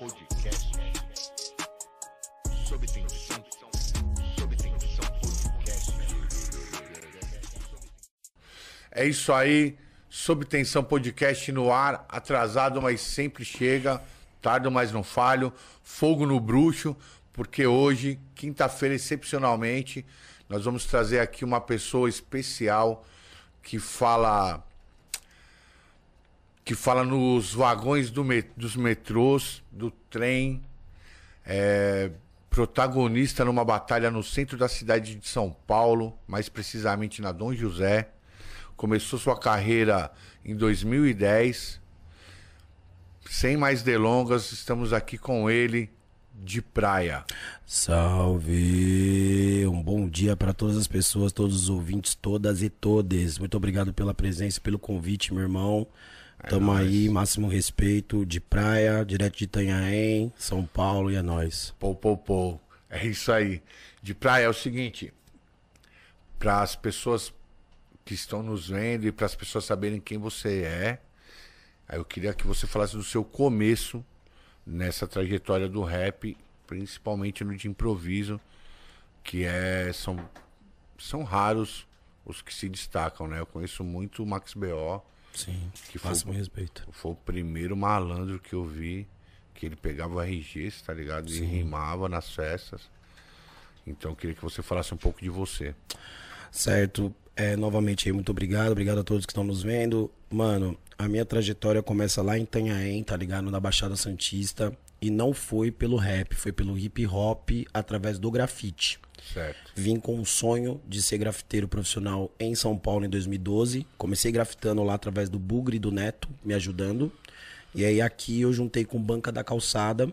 Podcast. Sob tensão. Sob tensão podcast. É isso aí. Sob tensão podcast no ar, atrasado, mas sempre chega. Tardo, mas não falho. Fogo no bruxo, porque hoje, quinta-feira, excepcionalmente, nós vamos trazer aqui uma pessoa especial que fala que fala nos vagões do met- dos metrôs, do trem, é, protagonista numa batalha no centro da cidade de São Paulo, mais precisamente na Dom José. Começou sua carreira em 2010. Sem mais delongas, estamos aqui com ele de praia. Salve! Um bom dia para todas as pessoas, todos os ouvintes, todas e todes. Muito obrigado pela presença, pelo convite, meu irmão. Tamo nóis. aí, máximo respeito, de praia, direto de Itanhaém, São Paulo e é nóis. Pô, pô, pô. É isso aí. De praia é o seguinte: para as pessoas que estão nos vendo e para as pessoas saberem quem você é, aí eu queria que você falasse do seu começo nessa trajetória do rap, principalmente no de improviso, que é são são raros os que se destacam, né? Eu conheço muito o Max BO, Sim, Que foi- máximo respeito. foi o primeiro malandro que eu vi que ele pegava RG, tá ligado? E rimava nas festas. Então eu queria que você falasse um pouco de você. Certo, é, novamente aí, muito obrigado, obrigado a todos que estão nos vendo. Mano, a minha trajetória começa lá em Itanhaém, tá ligado? Na Baixada Santista. E não foi pelo rap, foi pelo hip hop através do grafite. Certo. Vim com um sonho de ser grafiteiro profissional em São Paulo em 2012. Comecei grafitando lá através do Bugre e do Neto, me ajudando. E aí aqui eu juntei com Banca da Calçada,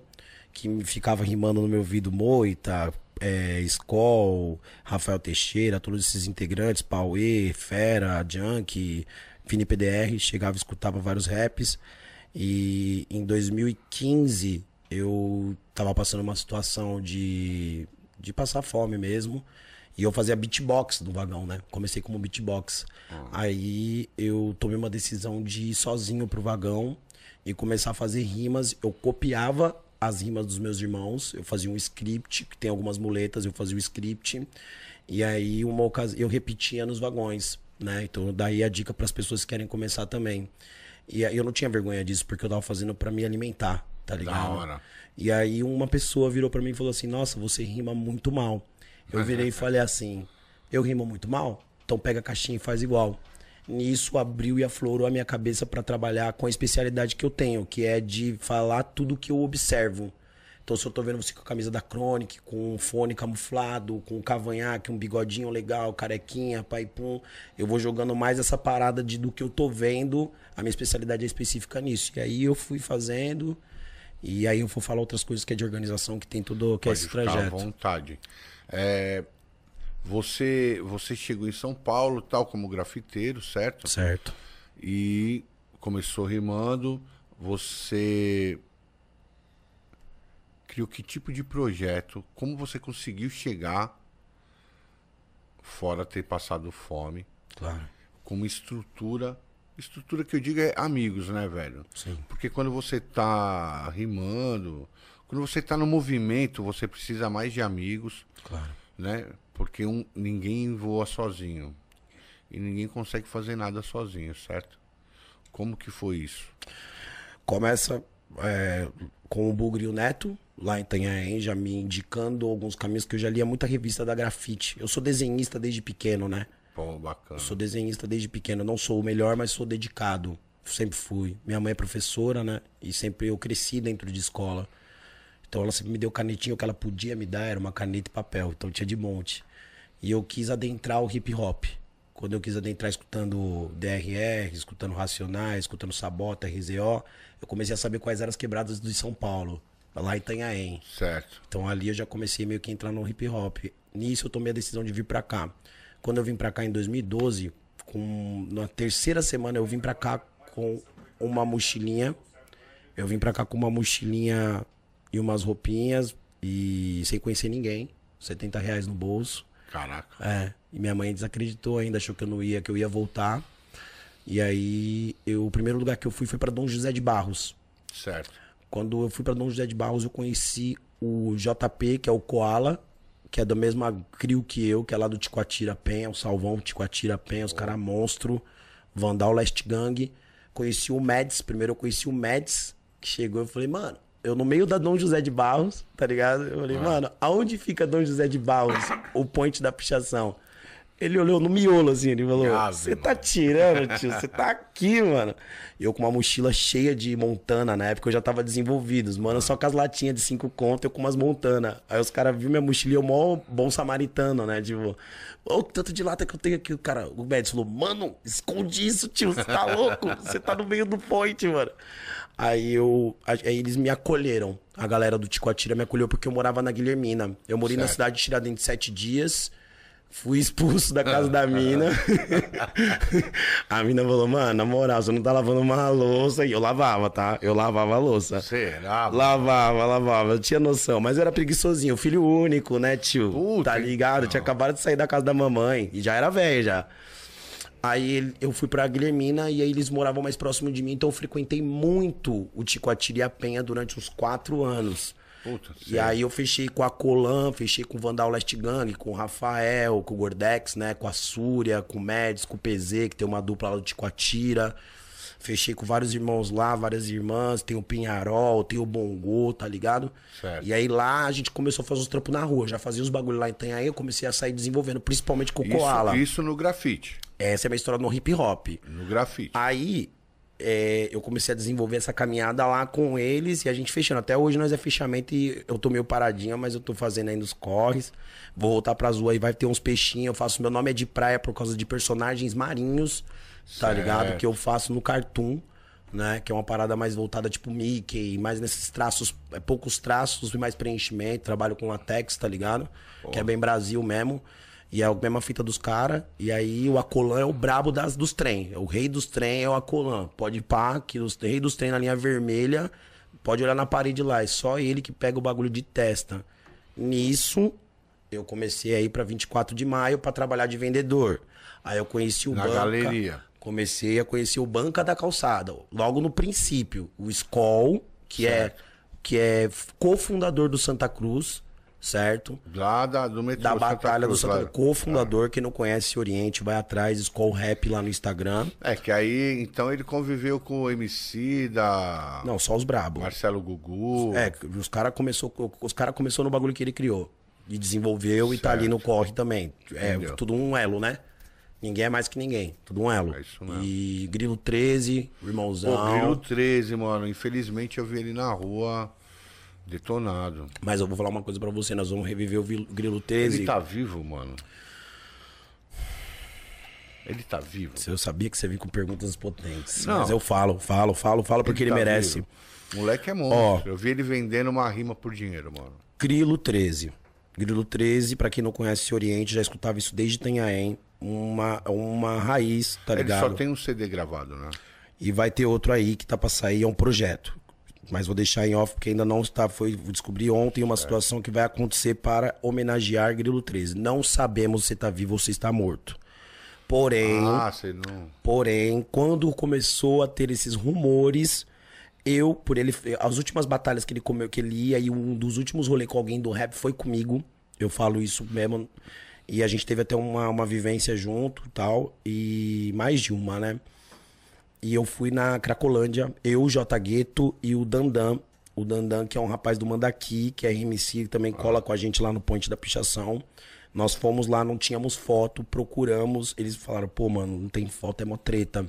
que ficava rimando no meu ouvido Moita, é, Skol, Rafael Teixeira, todos esses integrantes, Pauê, Fera, Junk, Vini PDR, chegava e escutava vários raps. E em 2015 eu tava passando uma situação de, de passar fome mesmo. E eu fazia beatbox no vagão, né? Comecei como beatbox. Aí eu tomei uma decisão de ir sozinho pro vagão e começar a fazer rimas. Eu copiava as rimas dos meus irmãos. Eu fazia um script, que tem algumas muletas, eu fazia o script. E aí uma ocasião eu repetia nos vagões, né? Então daí a dica para as pessoas que querem começar também. E eu não tinha vergonha disso porque eu tava fazendo para me alimentar, tá ligado? hora. E aí uma pessoa virou pra mim e falou assim: "Nossa, você rima muito mal". Eu virei e falei assim: "Eu rimo muito mal? Então pega a caixinha e faz igual". Nisso abriu e aflorou a minha cabeça pra trabalhar com a especialidade que eu tenho, que é de falar tudo que eu observo. Então, se eu tô vendo você com a camisa da Chronic, com um fone camuflado, com um cavanhaque, um bigodinho legal, carequinha, pai pum, eu vou jogando mais essa parada de do que eu tô vendo. A minha especialidade é específica nisso. E aí eu fui fazendo, e aí eu vou falar outras coisas que é de organização, que tem tudo, que é Pode esse ficar à trajeto. vontade. É, você, você chegou em São Paulo, tal, como grafiteiro, certo? Certo. E começou rimando. Você criou que tipo de projeto? Como você conseguiu chegar, fora ter passado fome, Claro. com uma estrutura? Estrutura que eu digo é amigos, né, velho? Sim. Porque quando você tá rimando, quando você tá no movimento, você precisa mais de amigos, Claro. né? Porque um, ninguém voa sozinho. E ninguém consegue fazer nada sozinho, certo? Como que foi isso? Começa é, com o Bugre e o Neto, lá em Itanhaém, já me indicando alguns caminhos que eu já lia muita revista da grafite. Eu sou desenhista desde pequeno, né? Pô, bacana. Eu sou desenhista desde pequeno. Eu não sou o melhor, mas sou dedicado. Sempre fui. Minha mãe é professora, né? E sempre eu cresci dentro de escola. Então ela sempre me deu canetinha, o que ela podia me dar era uma caneta e papel. Então tinha de monte. E eu quis adentrar o hip hop. Quando eu quis adentrar escutando DRR, escutando Racionais, escutando Sabota, RZO, eu comecei a saber quais eram as quebradas de São Paulo, lá em Itanhaém. Certo. Então ali eu já comecei meio que a entrar no hip hop. Nisso eu tomei a decisão de vir pra cá. Quando eu vim pra cá em 2012, com na terceira semana eu vim pra cá com uma mochilinha. Eu vim pra cá com uma mochilinha e umas roupinhas e sem conhecer ninguém. 70 reais no bolso. Caraca. É. E minha mãe desacreditou ainda, achou que eu não ia, que eu ia voltar. E aí, eu, o primeiro lugar que eu fui foi pra Dom José de Barros. Certo. Quando eu fui pra Dom José de Barros, eu conheci o JP, que é o Koala, que é do mesmo crio que eu, que é lá do Ticoatira Penha, o Salvão Ticoatira Penha, os caras monstro, Vandal Last Gang. Conheci o Mads, primeiro eu conheci o Mads, que chegou e falei, mano, eu no meio da Dom José de Barros, tá ligado? Eu falei, mano, aonde fica Dom José de Barros, o ponte da pichação? Ele olhou no miolo, assim, ele falou: Você tá tirando, tio? Você tá aqui, mano. Eu com uma mochila cheia de montana, na época eu já tava desenvolvido. Mano, só com as latinhas de cinco conto, eu com umas montana. Aí os caras viram minha mochila e eu mó bom samaritano, né? Tipo, ô, tanto de lata que eu tenho aqui. O cara, o médico falou: Mano, esconde isso, tio. Você tá louco? Você tá no meio do point, mano. Aí eu. Aí eles me acolheram. A galera do Ticoatira me acolheu porque eu morava na Guilhermina. Eu morei certo. na cidade de Tiradentes sete dias. Fui expulso da casa da mina. a mina falou, mano, na moral, você não tá lavando uma louça. E eu lavava, tá? Eu lavava a louça. Será? Lavava, lavava. Eu tinha noção. Mas eu era preguiçosinho, filho único, né, tio? Puta tá ligado? Eu tinha acabado de sair da casa da mamãe. E já era velho, já. Aí eu fui pra Guilhermina e aí eles moravam mais próximo de mim. Então eu frequentei muito o Ticoatiri e a Penha durante uns quatro anos. Puta, e aí eu fechei com a Colan, fechei com o Vandal Last Gang, com o Rafael, com o Gordex, né? Com a Súria, com o Médici, com o PZ, que tem uma dupla lá do Ticoatira. Fechei com vários irmãos lá, várias irmãs. Tem o Pinharol, tem o Bongo, tá ligado? Certo. E aí lá a gente começou a fazer os trampos na rua. Já fazia os bagulho lá em Itanhaém, eu comecei a sair desenvolvendo, principalmente com o isso, Koala. Isso no grafite. Essa é a minha história no hip hop. No grafite. Aí é, eu comecei a desenvolver essa caminhada lá com eles e a gente fechando. Até hoje nós é fechamento e eu tô meio paradinha, mas eu tô fazendo ainda os corres. Vou voltar pra rua e vai ter uns peixinhos. Eu faço. Meu nome é de praia por causa de personagens marinhos, tá certo. ligado? Que eu faço no Cartoon, né? Que é uma parada mais voltada tipo Mickey, mais nesses traços, é, poucos traços e mais preenchimento. Trabalho com latex, tá ligado? Que é bem Brasil mesmo. E é a mesma fita dos caras. E aí o Acolan é o brabo das, dos trem. O rei dos trem é o Acolan. Pode pá, que os rei dos trem na linha vermelha. Pode olhar na parede lá. É só ele que pega o bagulho de testa. Nisso, eu comecei aí para 24 de maio para trabalhar de vendedor. Aí eu conheci o na Banca. galeria. Comecei a conhecer o Banca da Calçada. Logo no princípio, o Skoll, que é, certo. é que é cofundador do Santa Cruz certo? Lá da, do metrô Da Batalha Cruz, do Santa Cruz. Co-fundador, ah. quem não conhece Oriente, vai atrás, Skull Rap lá no Instagram. É, que aí, então ele conviveu com o MC da... Não, só os brabos. Marcelo Gugu. É, os caras começou, os cara começou no bagulho que ele criou. E desenvolveu certo. e tá ali no corre também. É Entendeu. tudo um elo, né? Ninguém é mais que ninguém. Tudo um elo. É isso mesmo. E Grilo 13, irmãozão. Pô, Grilo 13, mano. Infelizmente eu vi ele na rua. Detonado. Mas eu vou falar uma coisa para você, nós vamos reviver o Grilo 13. Ele tá vivo, mano. Ele tá vivo. Eu sabia que você vinha com perguntas potentes. Não. Mas eu falo, falo, falo, falo porque ele, ele tá merece. Vivo. Moleque é monstro. Ó, eu vi ele vendendo uma rima por dinheiro, mano. Grilo 13. Grilo 13, para quem não conhece o Oriente, já escutava isso desde Tanhaém. Uma, uma raiz, tá ligado? Ele só tem um CD gravado, né? E vai ter outro aí que tá pra sair, é um projeto. Mas vou deixar em off porque ainda não está. Foi descobri ontem uma situação que vai acontecer para homenagear Grilo 13. Não sabemos se está vivo ou se está morto. Porém, ah, não... porém, quando começou a ter esses rumores, eu, por ele, as últimas batalhas que ele comeu, que ele ia, e um dos últimos rolês com alguém do rap foi comigo. Eu falo isso mesmo. E a gente teve até uma, uma vivência junto tal. E mais de uma, né? E eu fui na Cracolândia, eu, o J Gueto e o Dandan. O Dandan, que é um rapaz do Mandaqui, que é RMC, que também cola com a gente lá no Ponte da Pichação. Nós fomos lá, não tínhamos foto, procuramos. Eles falaram, pô, mano, não tem foto, é mó treta.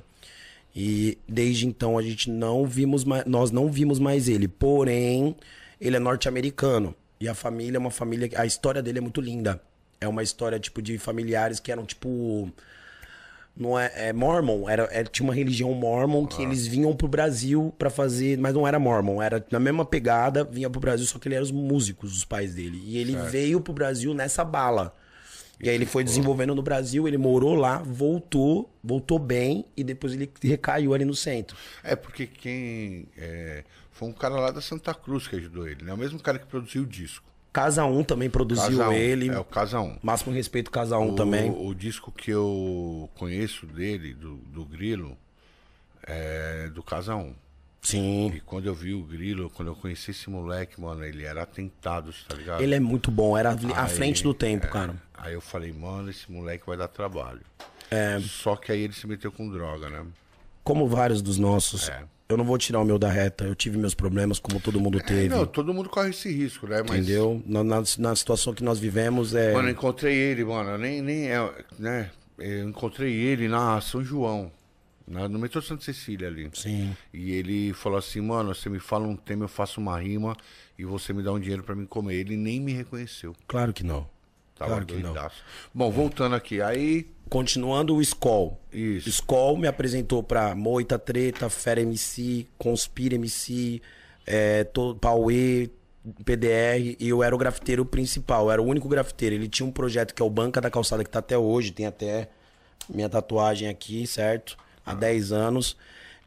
E desde então a gente não vimos mais, nós não vimos mais ele. Porém, ele é norte-americano. E a família é uma família. A história dele é muito linda. É uma história, tipo, de familiares que eram, tipo não é, é Mormon, era, era, tinha uma religião Mormon que ah. eles vinham pro Brasil para fazer, mas não era Mormon, era na mesma pegada, vinha pro Brasil, só que ele era os músicos, os pais dele. E ele certo. veio pro Brasil nessa bala. E aí ele foi desenvolvendo no Brasil, ele morou lá, voltou, voltou bem e depois ele recaiu ali no centro. É porque quem é, foi um cara lá da Santa Cruz que ajudou ele, né? O mesmo cara que produziu o disco. Casa 1 também produziu Casa ele. É o Casa 1. Máximo respeito Casa 1 o, também. O disco que eu conheço dele, do, do Grilo, é do Casa 1. Sim. E quando eu vi o Grilo, quando eu conheci esse moleque, mano, ele era atentado, tá ligado? Ele é muito bom, era à Aí, frente do tempo, é, cara. Aí eu falei, mano, esse moleque vai dar trabalho. É, Só que aí ele se meteu com droga, né? como vários dos nossos. É. Eu não vou tirar o meu da reta. Eu tive meus problemas, como todo mundo teve. Não, todo mundo corre esse risco, né? Mas, entendeu? Na, na, na situação que nós vivemos, é. Mano, eu encontrei ele, mano, nem, nem é, né? Eu encontrei ele na São João, na- no metrô Santa Cecília ali. Sim. E ele falou assim, mano, você me fala um tema, eu faço uma rima e você me dá um dinheiro pra mim comer. Ele nem me reconheceu. Claro que não. Tava Claro que não. doidaço. Bom, voltando aqui, aí. Continuando o Skoll. Isso. Skoll me apresentou pra Moita Treta, Fera MC, Conspira MC, é, to- Pauê, PDR, e eu era o grafiteiro principal, eu era o único grafiteiro. Ele tinha um projeto que é o Banca da Calçada, que tá até hoje, tem até minha tatuagem aqui, certo? Há 10 anos.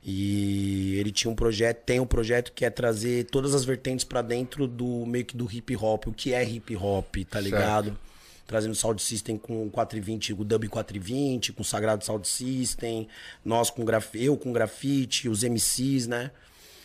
E ele tinha um projeto, tem um projeto que é trazer todas as vertentes pra dentro do meio que do hip hop, o que é hip hop, tá ligado? Trazendo Sound System com 420, o Dub 420, com Sagrado Sound System, nós com graf... eu com grafite, os MCs, né?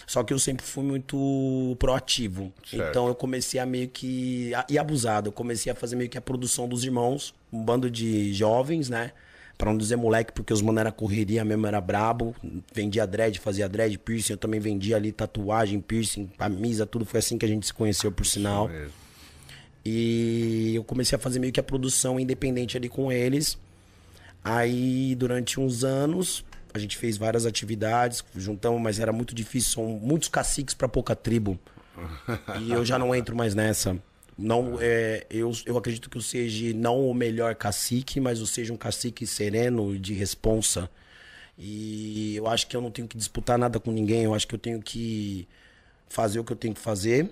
Só que eu sempre fui muito proativo. Certo. Então eu comecei a meio que. E abusado. Eu comecei a fazer meio que a produção dos irmãos, um bando de jovens, né? Pra não dizer moleque, porque os mano era correria mesmo, era brabo. Vendia dread, fazia dread, piercing. Eu também vendia ali tatuagem, piercing, camisa, tudo. Foi assim que a gente se conheceu, por sinal. Mesmo. E eu comecei a fazer meio que a produção independente ali com eles. Aí, durante uns anos, a gente fez várias atividades, juntamos, mas era muito difícil, são muitos caciques para pouca tribo. e eu já não entro mais nessa. Não, é, eu, eu acredito que eu seja não o melhor cacique, mas eu seja um cacique sereno de responsa. E eu acho que eu não tenho que disputar nada com ninguém, eu acho que eu tenho que fazer o que eu tenho que fazer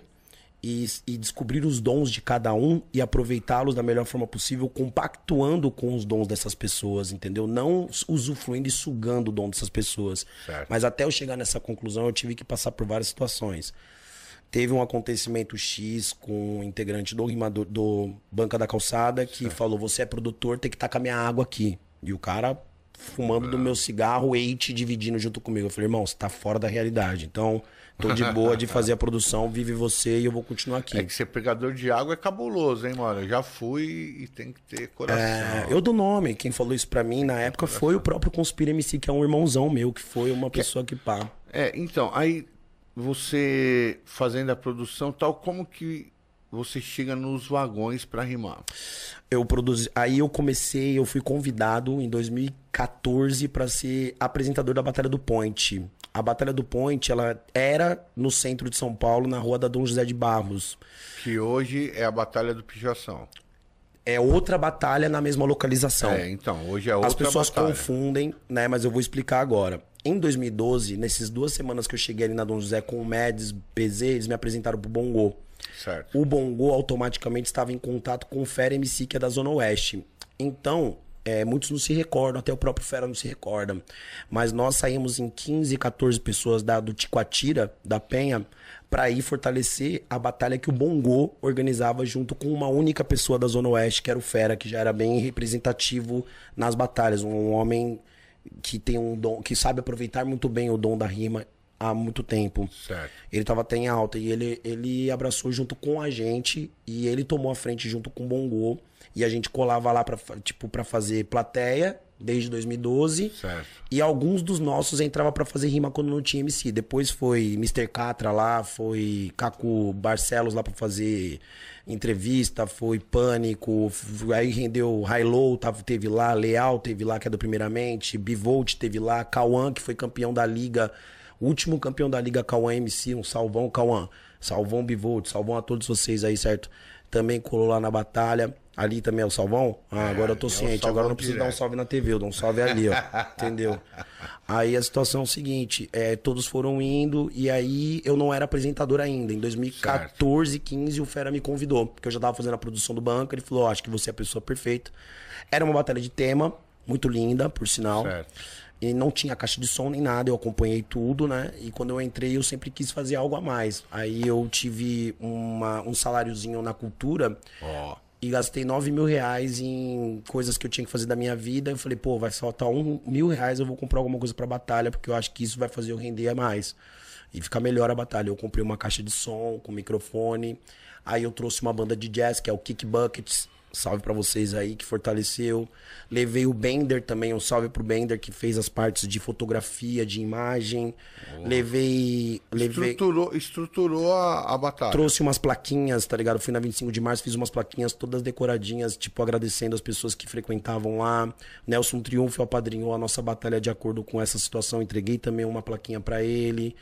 e, e descobrir os dons de cada um e aproveitá-los da melhor forma possível, compactuando com os dons dessas pessoas, entendeu? Não usufruindo e sugando o dom dessas pessoas. Certo. Mas até eu chegar nessa conclusão, eu tive que passar por várias situações. Teve um acontecimento X com um integrante do rimador do Banca da Calçada que falou: Você é produtor, tem que estar com a minha água aqui. E o cara fumando do meu cigarro, eight dividindo junto comigo. Eu falei, irmão, você tá fora da realidade. Então, tô de boa de fazer a produção, vive você e eu vou continuar aqui. É que ser pegador de água é cabuloso, hein, mano? Eu já fui e tem que ter coração. É, eu dou nome. Quem falou isso pra mim na época foi o próprio Conspira MC, que é um irmãozão meu, que foi uma pessoa que pá. É, então, aí você fazendo a produção tal, como que você chega nos vagões pra rimar? Eu produzi, aí eu comecei, eu fui convidado em 2014 pra ser apresentador da Batalha do Point. A Batalha do Point, ela era no centro de São Paulo, na rua da Dom José de Barros. Que hoje é a Batalha do Pichação. É outra batalha na mesma localização. É, então, hoje é outra As pessoas batalha. confundem, né? Mas eu vou explicar agora. Em 2012, nessas duas semanas que eu cheguei ali na Dom José com o Médici, PZ, eles me apresentaram pro Bongo. Certo. O Bongo automaticamente estava em contato com o Fera MC, que é da Zona Oeste. Então, é, muitos não se recordam, até o próprio Fera não se recorda. Mas nós saímos em 15, 14 pessoas da, do Ticoatira, da Penha, para ir fortalecer a batalha que o Bongo organizava junto com uma única pessoa da Zona Oeste, que era o Fera, que já era bem representativo nas batalhas. Um homem que tem um dom, que sabe aproveitar muito bem o dom da rima há muito tempo. Certo. Ele tava até em alta e ele, ele abraçou junto com a gente e ele tomou a frente junto com o Bongo. E a gente colava lá pra, fa- tipo, pra fazer plateia desde 2012. Certo. E alguns dos nossos entrava pra fazer rima quando não tinha MC. Depois foi Mr. Catra lá, foi Caco Barcelos lá pra fazer entrevista, foi Pânico, aí rendeu High tava, teve lá, Leal teve lá, que é do Primeiramente, Bivolt teve lá, Cauã, que foi campeão da Liga, último campeão da Liga Cauã MC, um salvão, Cauã. Salvão Bivolt, salvão a todos vocês aí, certo? Também colou lá na batalha. Ali também é o salvão? Ah, agora eu tô é ciente. salvão Agora eu não preciso dar um salve na TV, eu dou um salve ali, ó. Entendeu? Aí a situação é o seguinte: é, todos foram indo e aí eu não era apresentador ainda. Em 2014, 15, o Fera me convidou, porque eu já tava fazendo a produção do banco. Ele falou: "Ó, acho que você é a pessoa perfeita. Era uma batalha de tema, muito linda, por sinal. Certo. E não tinha caixa de som nem nada, eu acompanhei tudo, né? E quando eu entrei, eu sempre quis fazer algo a mais. Aí eu tive uma, um saláriozinho na cultura Ó. e gastei 9 mil reais em coisas que eu tinha que fazer da minha vida. Eu falei, pô, vai faltar um mil reais, eu vou comprar alguma coisa pra batalha, porque eu acho que isso vai fazer eu render mais. e ficar melhor a batalha. Eu comprei uma caixa de som com microfone. Aí eu trouxe uma banda de jazz, que é o Kick Buckets. Salve para vocês aí que fortaleceu. Levei o Bender também, um salve pro Bender que fez as partes de fotografia, de imagem. Oh. Levei, levei estruturou, estruturou a, a, batalha. Trouxe umas plaquinhas, tá ligado? Fui na 25 de março, fiz umas plaquinhas todas decoradinhas, tipo agradecendo as pessoas que frequentavam lá. Nelson Triunfo apadrinhou a nossa batalha de acordo com essa situação, entreguei também uma plaquinha para ele.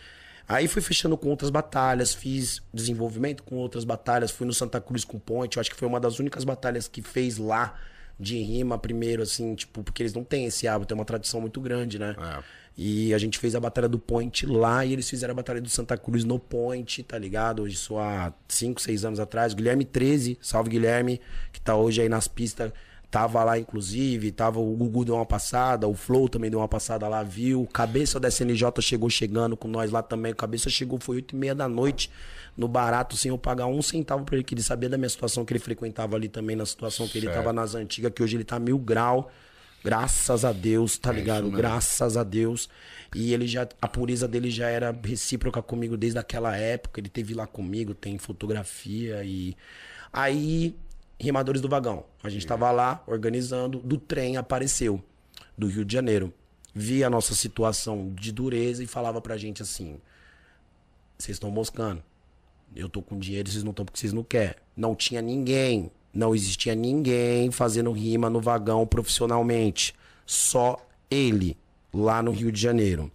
Aí fui fechando com outras batalhas, fiz desenvolvimento com outras batalhas, fui no Santa Cruz com Ponte, eu acho que foi uma das únicas batalhas que fez lá de rima primeiro, assim, tipo, porque eles não têm esse hábito, é uma tradição muito grande, né? É. E a gente fez a batalha do Point lá e eles fizeram a batalha do Santa Cruz no Point, tá ligado? Isso há 5, 6 anos atrás. Guilherme 13, salve Guilherme, que tá hoje aí nas pistas Tava lá, inclusive, tava o Gugu deu uma passada, o Flow também deu uma passada lá, viu? O Cabeça da SNJ chegou chegando com nós lá também. Cabeça chegou, foi oito e meia da noite, no barato, sem eu pagar um centavo pra ele, que ele sabia da minha situação, que ele frequentava ali também, na situação que certo. ele tava nas antigas, que hoje ele tá mil grau. Graças a Deus, tá é ligado? Graças a Deus. E ele já, a pureza dele já era recíproca comigo desde aquela época. Ele teve lá comigo, tem fotografia e. Aí Rimadores do Vagão. A gente estava lá organizando, do trem apareceu, do Rio de Janeiro. Via a nossa situação de dureza e falava pra gente assim: vocês estão moscando. Eu tô com dinheiro, vocês não estão porque vocês não querem. Não tinha ninguém, não existia ninguém fazendo rima no vagão profissionalmente. Só ele, lá no Rio de Janeiro.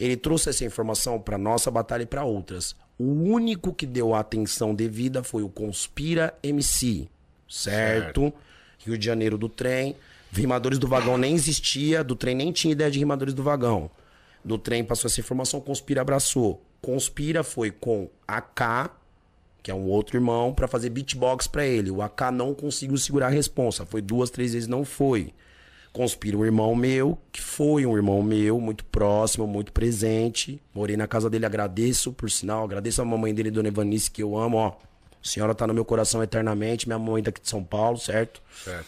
Ele trouxe essa informação para nossa batalha e para outras. O único que deu a atenção devida foi o Conspira MC certo? certo? Rio de Janeiro do trem. Rimadores do vagão nem existia, do trem nem tinha ideia de rimadores do vagão. Do trem passou essa informação, Conspira abraçou. Conspira foi com AK, que é um outro irmão, para fazer beatbox para ele. O AK não conseguiu segurar a responsa. Foi duas, três vezes, não foi. Conspira um irmão meu, que foi um irmão meu, muito próximo, muito presente. Morei na casa dele, agradeço, por sinal. Agradeço a mamãe dele, Dona Evanice, que eu amo, ó. A senhora tá no meu coração eternamente, minha mãe daqui de São Paulo, certo? Certo.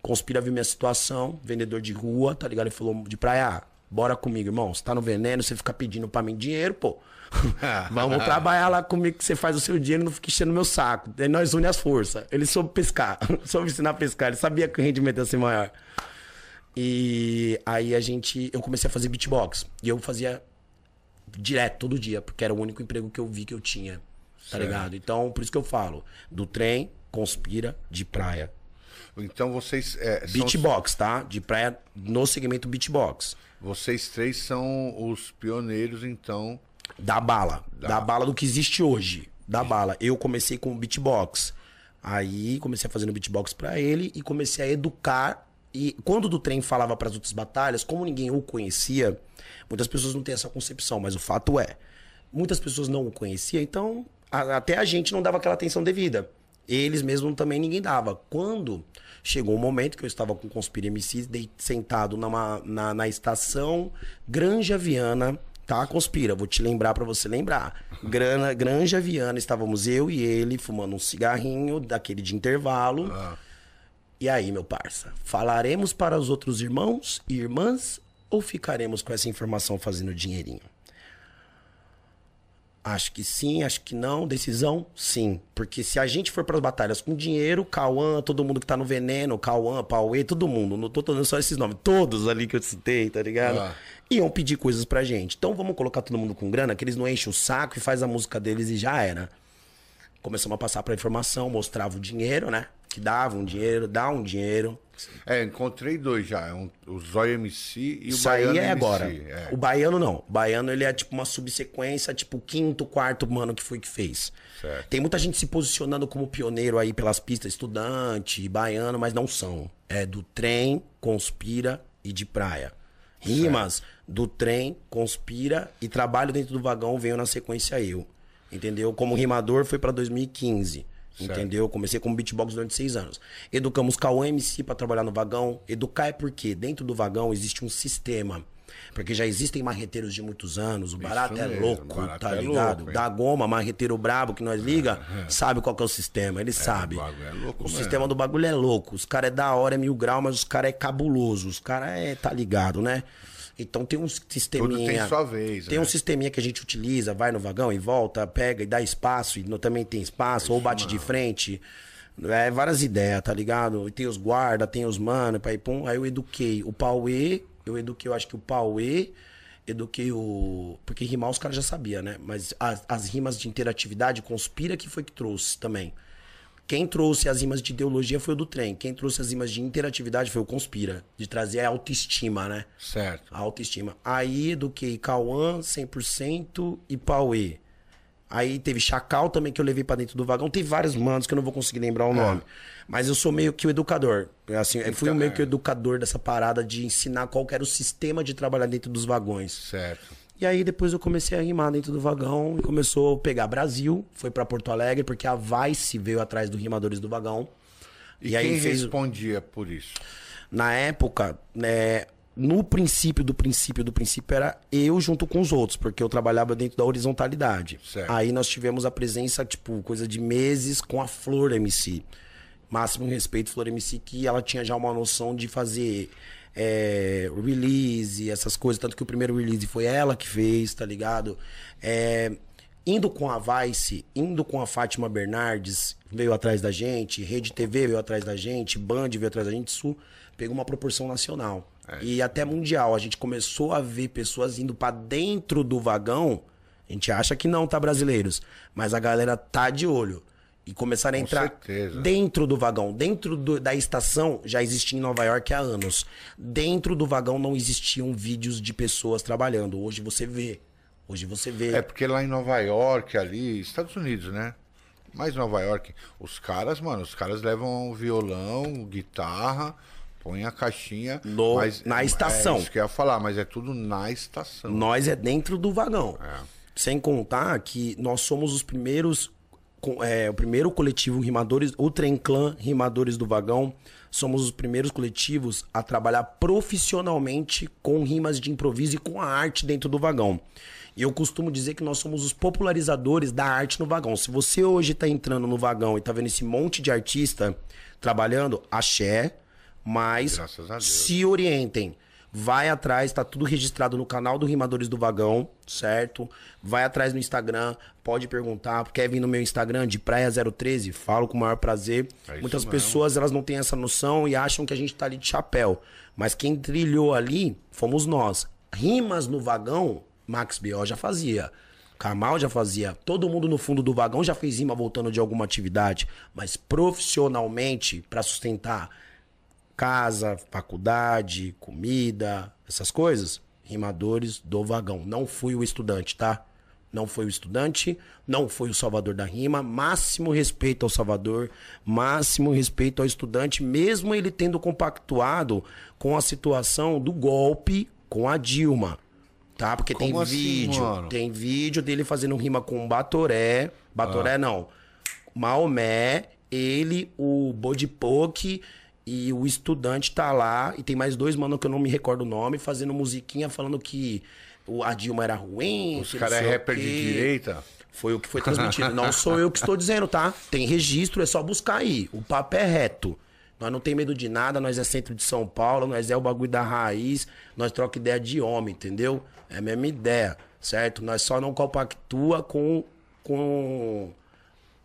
Conspira ver minha situação, vendedor de rua, tá ligado? Ele falou de praia, ah, bora comigo, irmão. Você tá no veneno, você fica pedindo pra mim dinheiro, pô. Vamos trabalhar lá comigo que você faz o seu dinheiro, não fica enchendo meu saco. Daí nós une as forças. Ele soube pescar, soube ensinar a pescar, ele sabia que o rendimento ia ser maior. E aí a gente, eu comecei a fazer beatbox. E eu fazia direto, todo dia, porque era o único emprego que eu vi que eu tinha. Tá ligado? Então, por isso que eu falo. Do trem, conspira, de praia. Então vocês. É, beatbox, são... tá? De praia no segmento beatbox. Vocês três são os pioneiros, então. Da bala. Da, da bala do que existe hoje. Da bala. Eu comecei com beatbox. Aí comecei a fazer beatbox para ele e comecei a educar. E quando do trem falava para as outras batalhas, como ninguém o conhecia, muitas pessoas não têm essa concepção, mas o fato é, muitas pessoas não o conheciam, então a, até a gente não dava aquela atenção devida. Eles mesmos também ninguém dava. Quando chegou o um momento que eu estava com o Conspira MC sentado numa, na, na estação Granja Viana, tá? Conspira, vou te lembrar para você lembrar. Grana, Granja Viana, estávamos eu e ele fumando um cigarrinho daquele de intervalo. Ah. E aí, meu parça, falaremos para os outros irmãos e irmãs ou ficaremos com essa informação fazendo dinheirinho? Acho que sim, acho que não. Decisão, sim. Porque se a gente for para as batalhas com dinheiro, Cauã, todo mundo que tá no veneno, Cauã, Pauê, todo mundo, não tô dando só esses nomes, todos ali que eu citei, tá ligado? Ah. Iam pedir coisas pra gente. Então vamos colocar todo mundo com grana, que eles não enchem o saco e faz a música deles e já era. Começamos a passar pra informação, mostrava o dinheiro, né? Que dava um dinheiro, dá um dinheiro. É, encontrei dois já. É um, o Zóio MC e o Isso Baiano aí é MC. agora. É. O Baiano não. O Baiano ele é tipo uma subsequência, tipo quinto, quarto mano que foi que fez. Certo. Tem muita gente se posicionando como pioneiro aí pelas pistas, estudante, baiano, mas não são. É do trem, conspira e de praia. Rimas certo. do trem, conspira e trabalho dentro do vagão veio na sequência eu. Entendeu? Como rimador foi para 2015. Certo. Entendeu? Comecei como beatbox durante seis anos. Educamos Cauã MC para trabalhar no vagão. Educar é porque dentro do vagão existe um sistema. Porque já existem marreteiros de muitos anos. O barato é louco, barato tá é ligado? Louco, da goma, marreteiro brabo que nós liga, é, é. sabe qual que é o sistema. Ele é, sabe. O, é louco, o sistema do bagulho é louco. Os caras é da hora, é mil grau, mas os caras é cabuloso. Os caras é, tá ligado, né? Então tem um Tudo sisteminha. tem sua vez. Tem né? um sisteminha que a gente utiliza, vai no vagão e volta, pega e dá espaço, e no- também tem espaço, ou bate de frente. É, várias ideias, tá ligado? E tem os guarda, tem os mano, pai, pum. Aí eu eduquei o Pauê, eu eduquei, eu acho que o Pauê, eduquei o. Porque rimar os caras já sabia, né? Mas as, as rimas de interatividade, conspira que foi que trouxe também. Quem trouxe as rimas de ideologia foi o do trem. Quem trouxe as rimas de interatividade foi o Conspira. De trazer a autoestima, né? Certo. A autoestima. Aí eduquei Cauã 100% e Pauê. Aí teve Chacal também que eu levei pra dentro do vagão. Tem vários manos que eu não vou conseguir lembrar o nome. Mas eu sou meio que o educador. Assim, eu fui Então, meio que o é. educador dessa parada de ensinar qual era o sistema de trabalhar dentro dos vagões. Certo. E aí depois eu comecei a rimar dentro do vagão e começou a pegar Brasil, foi pra Porto Alegre, porque a Vice veio atrás do Rimadores do Vagão. E, E aí quem fez- respondia por isso? Na época, né, no princípio do princípio do princípio era eu junto com os outros, porque eu trabalhava dentro da horizontalidade. Certo. Aí nós tivemos a presença, tipo, coisa de meses com a Flor MC. Máximo respeito, Flor MC, que ela tinha já uma noção de fazer é, release, essas coisas. Tanto que o primeiro release foi ela que fez, tá ligado? É, indo com a Vice, indo com a Fátima Bernardes, veio atrás da gente, Rede TV veio atrás da gente, Band veio atrás da gente, isso pegou uma proporção nacional. E até mundial. A gente começou a ver pessoas indo pra dentro do vagão. A gente acha que não, tá, brasileiros? Mas a galera tá de olho. E começaram a entrar certeza. dentro do vagão. Dentro do- da estação já existia em Nova York há anos. Dentro do vagão não existiam vídeos de pessoas trabalhando. Hoje você vê. Hoje você vê. É porque lá em Nova York, ali, Estados Unidos, né? Mais Nova York, os caras, mano, os caras levam violão, guitarra, põem a caixinha. No- mas, na estação. É isso que eu ia falar, mas é tudo na estação. Nós é dentro do vagão. É. Sem contar que nós somos os primeiros. É, o primeiro coletivo Rimadores, o Trem Clã Rimadores do Vagão. Somos os primeiros coletivos a trabalhar profissionalmente com rimas de improviso e com a arte dentro do vagão. E eu costumo dizer que nós somos os popularizadores da arte no vagão. Se você hoje tá entrando no vagão e tá vendo esse monte de artista trabalhando, axé, mas se orientem. Vai atrás, tá tudo registrado no canal do Rimadores do Vagão, certo? Vai atrás no Instagram, pode perguntar, quer vir no meu Instagram de Praia 013, falo com o maior prazer. É Muitas mesmo. pessoas, elas não têm essa noção e acham que a gente tá ali de chapéu. Mas quem trilhou ali fomos nós. Rimas no vagão, Max B.O. já fazia. Kamal já fazia. Todo mundo no fundo do vagão já fez rima voltando de alguma atividade. Mas profissionalmente, pra sustentar casa, faculdade, comida, essas coisas, rimadores do vagão. Não fui o estudante, tá? Não foi o estudante, não foi o salvador da rima. Máximo respeito ao salvador, máximo respeito ao estudante, mesmo ele tendo compactuado com a situação do golpe com a Dilma. Tá? Porque tem Como assim, vídeo, mano? tem vídeo dele fazendo rima com Batoré, Batoré Ah. não, Maomé, ele, o Bodipoque e o estudante tá lá. E tem mais dois mano que eu não me recordo o nome, fazendo musiquinha falando que o, a Dilma era ruim. Os caras é rapper de direita. Foi o que foi transmitido. não sou eu que estou dizendo, tá? Tem registro, é só buscar aí. O papo é reto. Nós não tem medo de nada, nós é centro de São Paulo, nós é o bagulho da raiz, nós troca ideia de homem, entendeu? É a mesma ideia, certo? Nós só não compactua com, com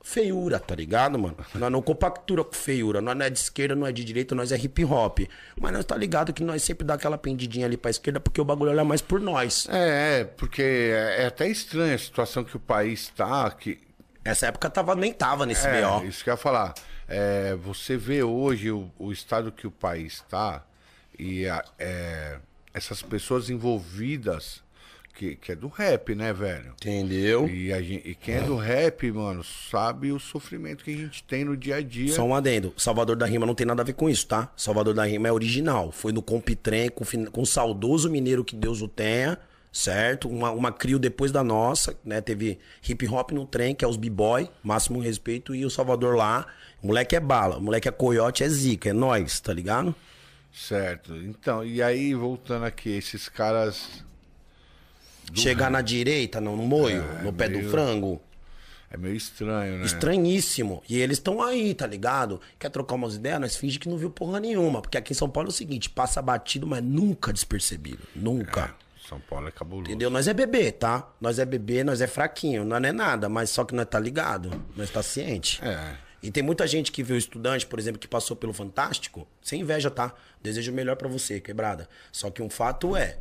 feiura, tá ligado, mano? Nós não compactura com feiura. Nós não é de esquerda, não é de direita, nós é hip hop. Mas nós tá ligado que nós sempre dá aquela pendidinha ali pra esquerda porque o bagulho olha mais por nós. É, é, porque é é até estranha a situação que o país tá, que Essa época tava, nem tava nesse É, BO. isso que eu ia falar. É, você vê hoje o, o estado que o país está e a- é, essas pessoas envolvidas, que, que é do rap, né, velho? Entendeu? E, a gen- e quem é do rap, mano, sabe o sofrimento que a gente tem no dia a dia. Só um adendo. Salvador da Rima não tem nada a ver com isso, tá? Salvador da Rima é original. Foi no Compitrem com, com o saudoso mineiro que Deus o tenha, certo? Uma, uma crio depois da nossa, né? Teve hip hop no trem, que é os b-boy, máximo respeito, e o Salvador lá. O moleque é bala, o moleque é coiote, é zica, é nós, tá ligado? Certo. Então, e aí, voltando aqui, esses caras. Chegar na direita, no, no moio, no pé do meio- frango. É meio estranho, né? Estranhíssimo. E eles estão aí, tá ligado? Quer trocar umas ideias? Nós finge que não viu porra nenhuma. Porque aqui em São Paulo é o seguinte: passa batido, mas nunca despercebido. Nunca. É, São Paulo é cabuloso. Entendeu? Nós é bebê, tá? Nós é bebê, nós é fraquinho. Nós não é nada, mas só que nós tá ligado. Nós tá ciente. É. E tem muita gente que viu estudante, por exemplo, que passou pelo Fantástico, sem inveja, tá? Desejo o melhor pra você, quebrada. Só que um fato é.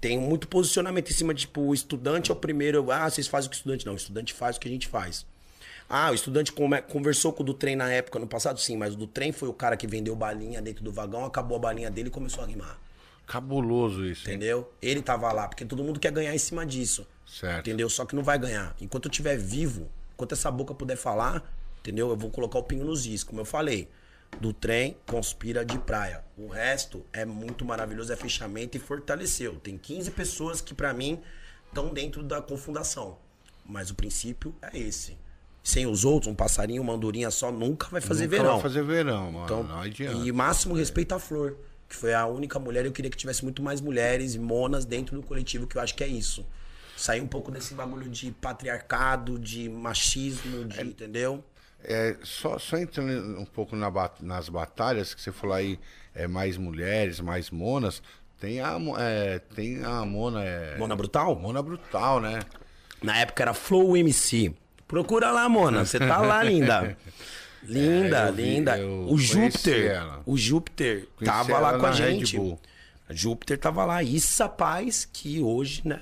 Tem muito posicionamento em cima de, tipo, o estudante é o primeiro. Ah, vocês fazem o que o estudante. Não, o estudante faz o que a gente faz. Ah, o estudante conversou com o do trem na época, no passado, sim, mas o do trem foi o cara que vendeu balinha dentro do vagão, acabou a balinha dele e começou a rimar. Cabuloso isso. hein? Entendeu? Ele tava lá, porque todo mundo quer ganhar em cima disso. Certo. Entendeu? Só que não vai ganhar. Enquanto eu estiver vivo, enquanto essa boca puder falar, entendeu? Eu vou colocar o pinho nos is, como eu falei. Do trem, conspira de praia. O resto é muito maravilhoso, é fechamento e fortaleceu. Tem 15 pessoas que, pra mim, estão dentro da confundação. Mas o princípio é esse. Sem os outros, um passarinho, uma andorinha só, nunca vai fazer Nunca verão. vai fazer verão, mano. Então, não adianta. e máximo respeito à Flor, que foi a única mulher. Eu queria que tivesse muito mais mulheres e monas dentro do coletivo, que eu acho que é isso. Sair um pouco desse bagulho de patriarcado, de machismo, de, entendeu? É, só, só entrando um pouco na nas batalhas, que você falou aí, é, mais mulheres, mais monas. Tem a, é, tem a Mona. É, Mona Brutal? Mona Brutal, né? Na época era Flow MC. Procura lá, Mona. Você tá lá, linda. Linda, É, vi, linda. o Júpiter. O Júpiter Conheci tava lá com a gente. A Júpiter tava lá. Issa Paz, que hoje, né?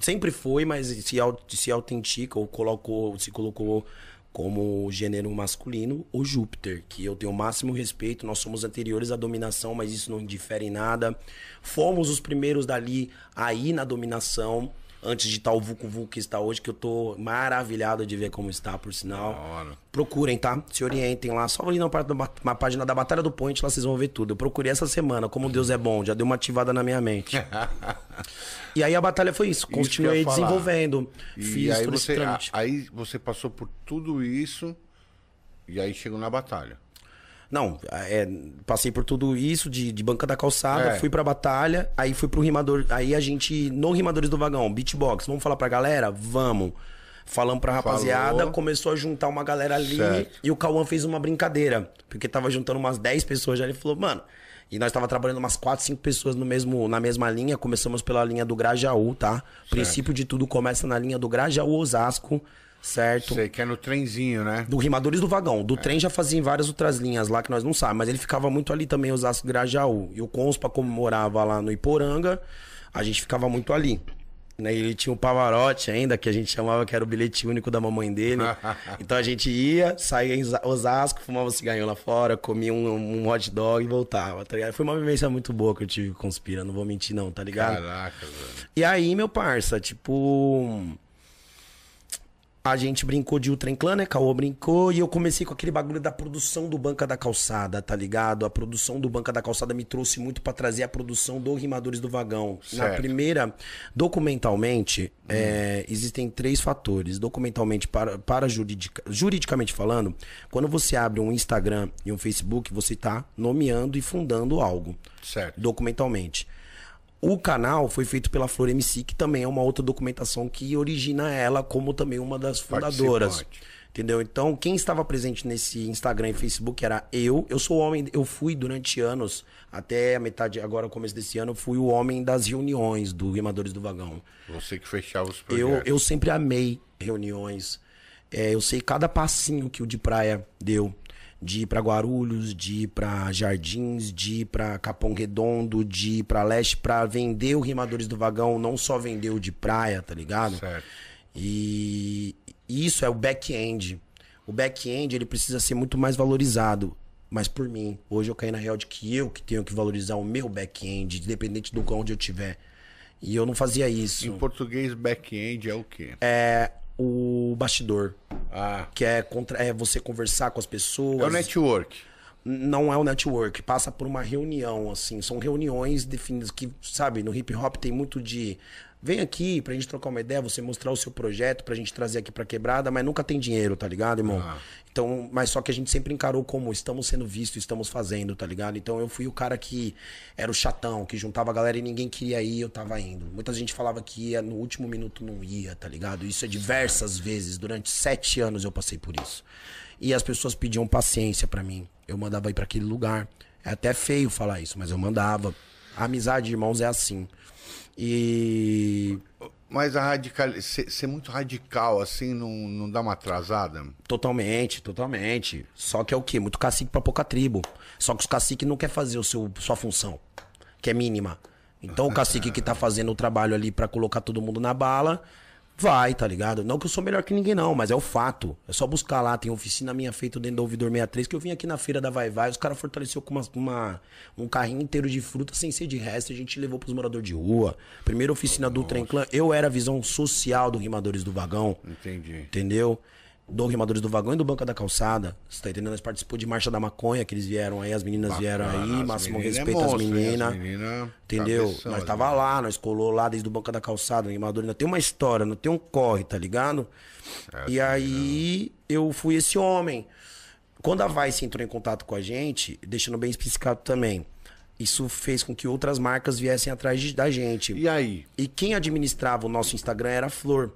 Sempre foi, mas se, se autentica ou colocou, se colocou como gênero masculino, o Júpiter, que eu tenho o máximo respeito. Nós somos anteriores à dominação, mas isso não difere em nada. Fomos os primeiros dali aí na dominação, antes de estar o Vucu Vucu que está hoje, que eu tô maravilhado de ver como está, por sinal. Hora. Procurem, tá? Se orientem lá. Só ali na, na página da Batalha do Point, lá vocês vão ver tudo. Eu procurei essa semana, como Deus é bom, já deu uma ativada na minha mente. e aí a batalha foi isso. Continuei falar. desenvolvendo. E fiz aí você, aí você passou por tudo isso e aí chegou na batalha. Não, é, passei por tudo isso de, de banca da calçada, É. fui pra batalha, aí fui pro rimador. Aí a gente, no Rimadores do Vagão, beatbox, vamos falar pra galera? Vamos. Falamos pra rapaziada, Falou. começou a juntar uma galera ali Certo. e o Cauã fez uma brincadeira. Porque tava juntando umas 10 pessoas já. Ele falou, mano. E nós tava trabalhando umas 4, 5 pessoas no mesmo, na mesma linha. Começamos pela linha do Grajaú, tá? O princípio de tudo começa na linha do Grajaú Osasco, certo? Você quer no trenzinho, né? Do Rimadores do Vagão. Do trem já fazia em várias outras linhas lá que nós não sabemos, mas ele ficava muito ali também, Osasco Grajaú. E o Conspa, como morava lá no Iporanga, a gente ficava muito ali. Né? E ele tinha o Pavarotti ainda, que a gente chamava que era o bilhete único da mamãe dele. então a gente ia, saía em Osa- Osasco, fumava um cigarrinho lá fora, comia um, um hot dog e voltava, tá ligado? Foi uma vivência muito boa que eu tive com Conspira, não vou mentir não, tá ligado? Caraca, velho. E aí, meu parça, tipo. A gente brincou de Ultra Clã, né? Caô brincou e eu comecei com aquele bagulho da produção do Banca da Calçada, tá ligado? A produção do Banca da Calçada me trouxe muito pra trazer a produção do Rimadores do Vagão. Na Certo. primeira, documentalmente, é, existem três fatores. Documentalmente, para, para juridica- juridicamente falando, quando você abre um Instagram e um Facebook, você tá nomeando e fundando algo Certo. documentalmente. O canal foi feito pela Flor MC, que também é uma outra documentação que origina ela como também uma das fundadoras. Entendeu? Então, quem estava presente nesse Instagram e Facebook era eu. Eu sou o homem, eu fui durante anos, até a metade, agora, começo desse ano, eu fui o homem das reuniões do Rimadores do Vagão. Você que fechava os Eu, projetos. eu sempre amei reuniões. É, eu sei cada passinho que o de praia deu. De ir pra Guarulhos, de ir pra Jardins, de ir pra Capão Redondo, de ir pra Leste, pra vender o Rimadores do Vagão, não só vender o de praia, tá ligado? Certo. E isso é o back-end. O back-end, ele precisa ser muito mais valorizado. Mas por mim, hoje eu caí na real de que eu que tenho que valorizar o meu back-end, independente do onde eu tiver. E eu não fazia isso. Em português, back-end é o quê? É o bastidor, Ah, que é, contra, é você conversar com as pessoas. é o network. Não é o network, passa por uma reunião, assim. São reuniões definidas que, sabe, no hip hop tem muito de Vem aqui pra gente trocar uma ideia, você mostrar o seu projeto, pra gente trazer aqui pra quebrada, mas nunca tem dinheiro, tá ligado, irmão? Ah. Então, mas só que a gente sempre encarou como estamos sendo vistos, estamos fazendo, tá ligado? Então eu fui o cara que era o chatão, que juntava a galera e ninguém queria ir, eu tava indo. Muita gente falava que ia, no último minuto não ia, tá ligado? Isso é diversas vezes, durante sete anos eu passei por isso. E as pessoas pediam paciência pra mim. Eu mandava ir pra aquele lugar. É até feio falar isso, mas eu mandava. A amizade de irmãos é assim. E Mas a radical... ser, ser muito radical assim não, não dá uma atrasada? Totalmente, totalmente. Só que é o quê? Muito cacique pra pouca tribo. Só que os caciques não quer fazer o seu, sua função, que é mínima. Então o cacique que tá fazendo o trabalho ali pra colocar todo mundo na bala, vai, tá ligado? Não que eu sou melhor que ninguém não, mas é o fato. É só buscar lá, tem oficina minha feita dentro do Ouvidor 63, que eu vim aqui na feira da Vai Vai, os caras fortaleceu com uma, uma- um carrinho inteiro de fruta sem ser de resto, a gente levou pros moradores de rua. Primeira oficina do Trem Clã, eu era a visão social do Rimadores do Vagão. Entendi. Entendeu? Do Rimadores do Vagão e do Banca da Calçada. Você tá entendendo? Nós participou de Marcha da Maconha, que eles vieram aí, as meninas vieram Bacana, aí, as máximo é respeito às monstro, hein? meninas. As meninas, Entendeu? cabeção, nós tava lá, nós colou lá desde o Banca da Calçada, no Rimador ainda tem uma história, não tem um corre, tá ligado? É, e aí eu fui esse homem. Quando a Vice entrou em contato com a gente, deixando bem especificado também, isso fez com que outras marcas viessem atrás de- da gente. E aí? E quem administrava o nosso Instagram era a Flor.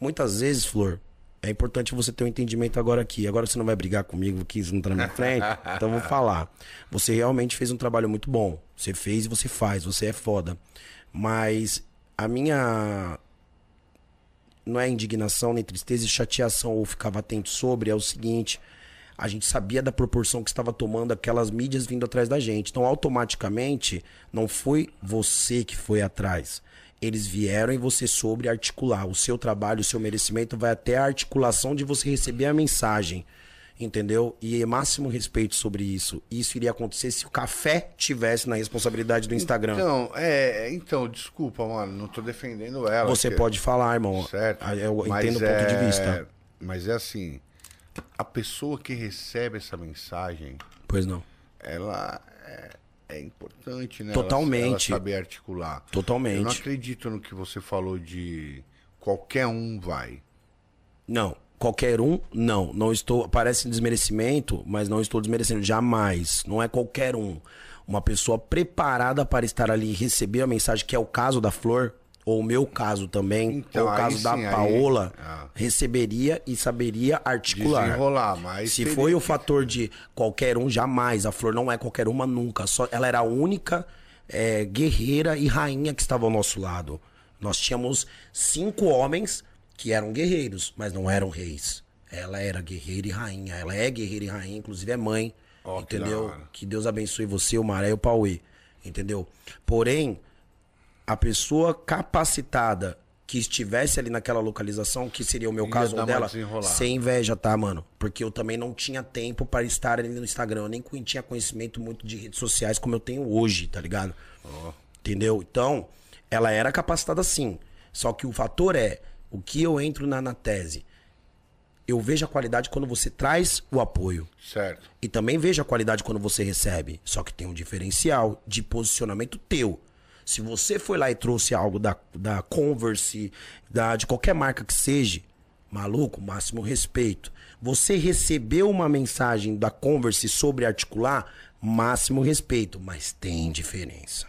Muitas vezes, Flor, é importante você ter um entendimento agora aqui. Agora você não vai brigar comigo, que isso não tá na minha frente. então eu vou falar. Você realmente fez um trabalho muito bom. Você fez e você faz. Você é foda. Mas a minha. Não é indignação, nem tristeza e chateação ou ficava atento sobre, é o seguinte. A gente sabia da proporção que estava tomando aquelas mídias vindo atrás da gente. Então, automaticamente, não foi você que foi atrás. Eles vieram e você soube articular. O seu trabalho, o seu merecimento vai até a articulação de você receber a mensagem. Entendeu? E é máximo respeito sobre isso. Isso iria acontecer se o café tivesse na responsabilidade do Instagram. Então, é, então, desculpa, mano, não tô defendendo ela. você pode falar, irmão. Certo. Ah, Eu entendo o ponto de é- vista. Mas é assim, a pessoa que recebe essa mensagem, Pois não. ela é, é importante, né? Totalmente. Ela, ela saber articular. Totalmente. Eu não acredito no que você falou de qualquer um vai. Não. Qualquer um, não. Não estou. Parece desmerecimento, mas não estou desmerecendo. Jamais. Não é qualquer um. Uma pessoa preparada para estar ali e receber a mensagem, que é o caso da Flor, ou o meu caso também, Então, ou o aí caso da sim, aí- Paola, Ah. receberia e saberia articular. Desenrolar, mas Se teria foi o que- fator de qualquer um, jamais. A Flor não é qualquer uma nunca. Só, ela era a única é, guerreira e rainha que estava ao nosso lado. Nós tínhamos cinco homens que eram guerreiros, mas não eram reis. Ela era guerreira e rainha. Ela é guerreira e rainha, inclusive é mãe. Que entendeu? da hora. Que Deus abençoe você, o Maré e o Pauê. Entendeu? Porém, a pessoa capacitada que estivesse ali naquela localização, que seria o meu Ia caso ou dela, sem inveja, tá, mano? Porque eu também não tinha tempo para estar ali no Instagram. Eu nem tinha conhecimento muito de redes sociais como eu tenho hoje, tá ligado? Entendeu? Então, ela era capacitada sim. Só que o fator é, o que eu entro na, na tese? Eu vejo a qualidade quando você traz o apoio. Certo. E também vejo a qualidade quando você recebe. Só que tem um diferencial de posicionamento teu. Se você foi lá e trouxe algo da, da Converse, da, de qualquer marca que seja, maluco, máximo respeito. Você recebeu uma mensagem da Converse sobre articular, máximo respeito. Mas tem diferença.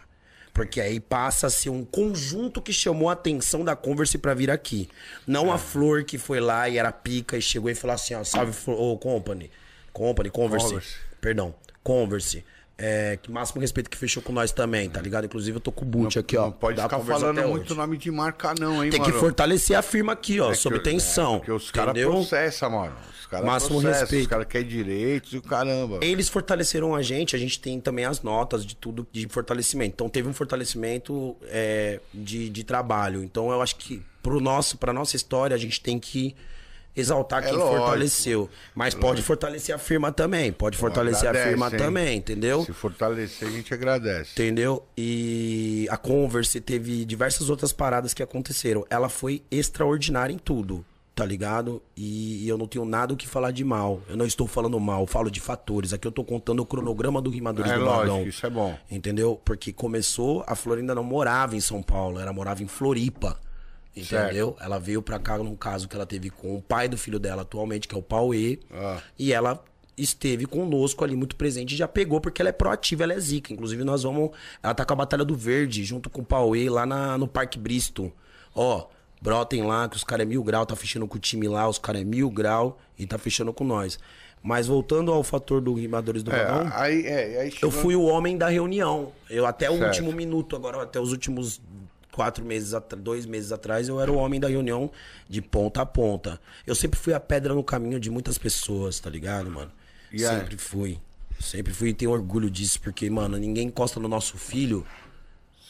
Porque aí passa a ser um conjunto que chamou a atenção da Converse pra vir aqui. Não a Flor que foi lá e era pica e chegou e falou assim, ó, salve ô, Company. Company, Converse. Converse. Perdão, Converse. É, que máximo respeito que fechou com nós também, tá ligado? Inclusive eu tô com o boot aqui, ó. Não pode da ficar falando muito hoje. nome de marca, não, hein, Tem mano? que fortalecer a firma aqui, ó, É sob que- tensão. É, porque os caras processam, mano. Os caras Máximo processam, respeito. Os caras querem direitos e o caramba. Eles fortaleceram a gente, a gente tem também as notas de tudo de fortalecimento. Então teve um fortalecimento é, de, de trabalho. Então eu acho que pro nosso, pra nossa história, a gente tem que exaltar quem É lógico. fortaleceu. Mas pode fortalecer a firma também. Pode fortalecer Agradece, a firma hein? também, entendeu? Se fortalecer, a gente agradece. Entendeu? E a Converse teve diversas outras paradas que aconteceram. Ela foi extraordinária em tudo. tá ligado? E, eu não tenho nada o que falar de mal. Eu não estou falando mal, falo de fatores. Aqui eu tô contando o cronograma do Rimadores É do lógico, Vagão. isso é bom. Entendeu? Porque começou, a Flor ainda não morava em São Paulo, ela morava em Floripa. Entendeu? Ela veio pra cá num caso que ela teve com o pai do filho dela atualmente, que é o Pauê. Ah. E ela esteve conosco ali muito presente e já pegou porque ela é proativa, ela é zica. Inclusive nós vamos, ela tá com a Batalha do Verde junto com o Pauê lá na, no Parque Bristol. Ó, brotem lá que os caras é mil grau, tá fechando com o time lá, os caras é mil grau e tá fechando com nós. Mas voltando ao fator do Rimadores do É, aí, é, aí eu chegou- fui o homem da reunião. Eu até o Certo. último minuto, agora até os últimos quatro meses, at- dois meses atrás, eu era o homem da reunião de ponta a ponta. Eu sempre fui a pedra no caminho de muitas pessoas, tá ligado, mano? Aí? sempre fui. Sempre fui e tenho orgulho disso, porque, mano, ninguém encosta no nosso filho,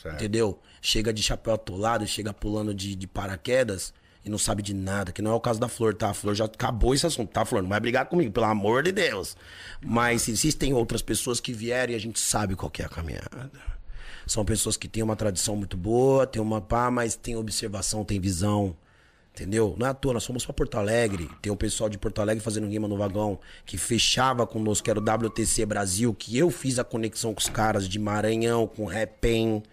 Certo. entendeu? Chega de chapéu atolado, chega pulando de, de paraquedas e não sabe de nada, que não é o caso da Flor, tá? A Flor já acabou esse assunto, tá, Flor? Não vai brigar comigo, pelo amor de Deus. Mas existem outras pessoas que vieram e a gente sabe qual que é a caminhada. São pessoas que têm uma tradição muito boa, tem uma pá, mas tem observação, tem visão. Entendeu? Não é à toa, nós fomos pra Porto Alegre. Tem um pessoal de Porto Alegre fazendo rima no vagão que fechava conosco, que era o WTC Brasil, que eu fiz a conexão com os caras de Maranhão, com Rapem,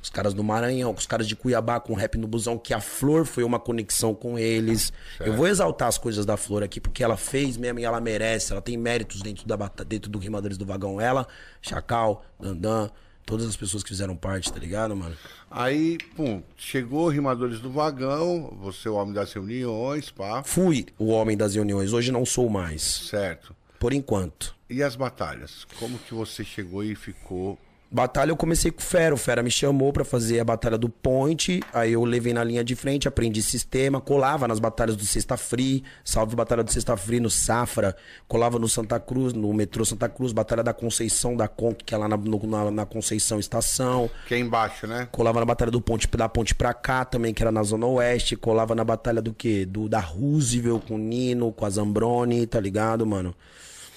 os caras do Maranhão, com os caras de Cuiabá, com Rap no Busão, que a Flor foi uma conexão com eles. Eu vou exaltar as coisas da Flor aqui, porque ela fez mesmo e ela merece, ela tem méritos dentro, da, dentro do Rimadores do Vagão. Ela, Chacal, Dandan, todas as pessoas que fizeram parte, tá ligado, mano? Aí, pum, chegou Rimadores do Vagão, você é o homem das reuniões, pá, Fui o homem das reuniões, hoje não sou mais. certo. Por enquanto. E as batalhas? Como que você chegou e ficou... Batalha eu comecei com o Fera. O Fera me chamou pra fazer a batalha do Ponte. Aí eu levei na linha de frente, aprendi sistema, colava nas batalhas do Sexta Free. Salve Batalha do Sexta Free no Safra. Colava no Santa Cruz, no metrô Santa Cruz, Batalha da Conceição da Conk, que é lá na, no- na, na Conceição Estação. Que é embaixo, né? Colava na batalha do Ponte da Ponte pra cá também, que era na Zona Oeste. Colava na batalha do quê? Do da Roosevelt com o Nino, com a Zambroni, tá ligado, mano?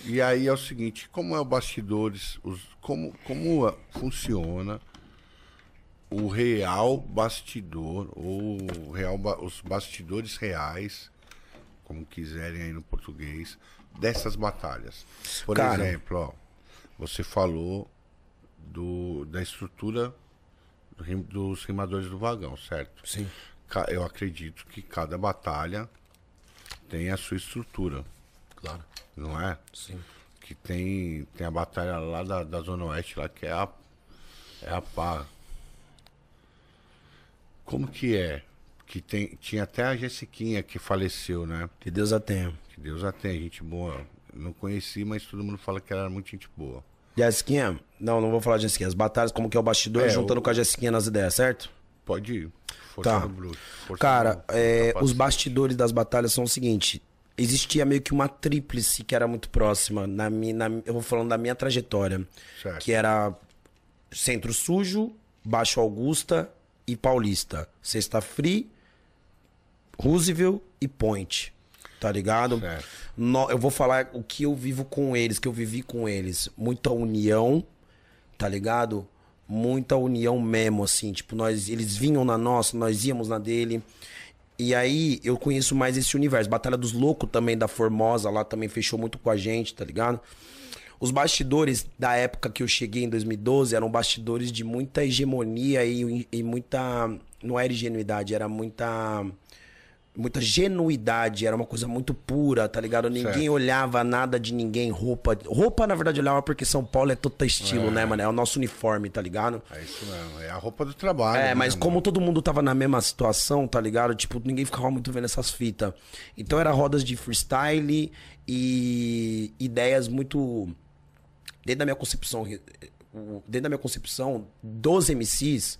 E aí é o seguinte, como é o bastidores, os, como, como a- funciona o real bastidor, ou real, os bastidores reais, como quiserem aí no português, dessas batalhas. Por Cara. exemplo, ó, você falou do, da estrutura dos rimadores do vagão, certo? Sim. Eu acredito que cada batalha tem a sua estrutura, Claro. não é? Sim. que tem, tem a batalha lá da, da Zona Oeste, lá que é a, é a pá. Como que é? Que tem, tinha até a Jessiquinha que faleceu, né? Que Deus a tenha. Que Deus a tenha, gente boa. Não conheci, mas todo mundo fala que ela era muito gente boa. Jessiquinha? Não, não vou falar de Jessiquinha. As batalhas, como que é o bastidor, É, juntando o- com a Jessiquinha nas ideias, certo? Pode ir. Força Tá. Blues. Cara, é, os bastidores das batalhas são o seguinte. Existia meio que uma tríplice que era muito próxima. Na minha, na- eu vou falando da minha trajetória. Certo. Que era Centro Sujo, Baixo Augusta e Paulista. Sexta Free, Roosevelt e Point. Tá ligado? No- eu vou falar o que eu vivo com eles, que eu vivi com eles. Muita união, tá ligado? Muita união mesmo, assim. Tipo, nós, eles vinham na nossa, nós íamos na dele. E aí eu conheço mais esse universo. Batalha dos Loucos também, da Formosa, lá também fechou muito com a gente, tá ligado? Os bastidores da época que eu cheguei em 2012 eram bastidores de muita hegemonia e, e muita. Não era ingenuidade, era muita. Muita genuidade, era uma coisa muito pura, tá ligado? Ninguém Certo. olhava nada de ninguém, roupa. Roupa, na verdade, olhava porque São Paulo é todo estilo, né, mano? É o nosso uniforme, tá ligado? É isso mesmo. É a roupa do trabalho. É, né, mas mano? como todo mundo tava na mesma situação, tá ligado? Tipo, ninguém ficava muito vendo essas fitas. Então era rodas de freestyle e ideias muito. Dentro da minha concepção, o- dentro da minha concepção, dos MCs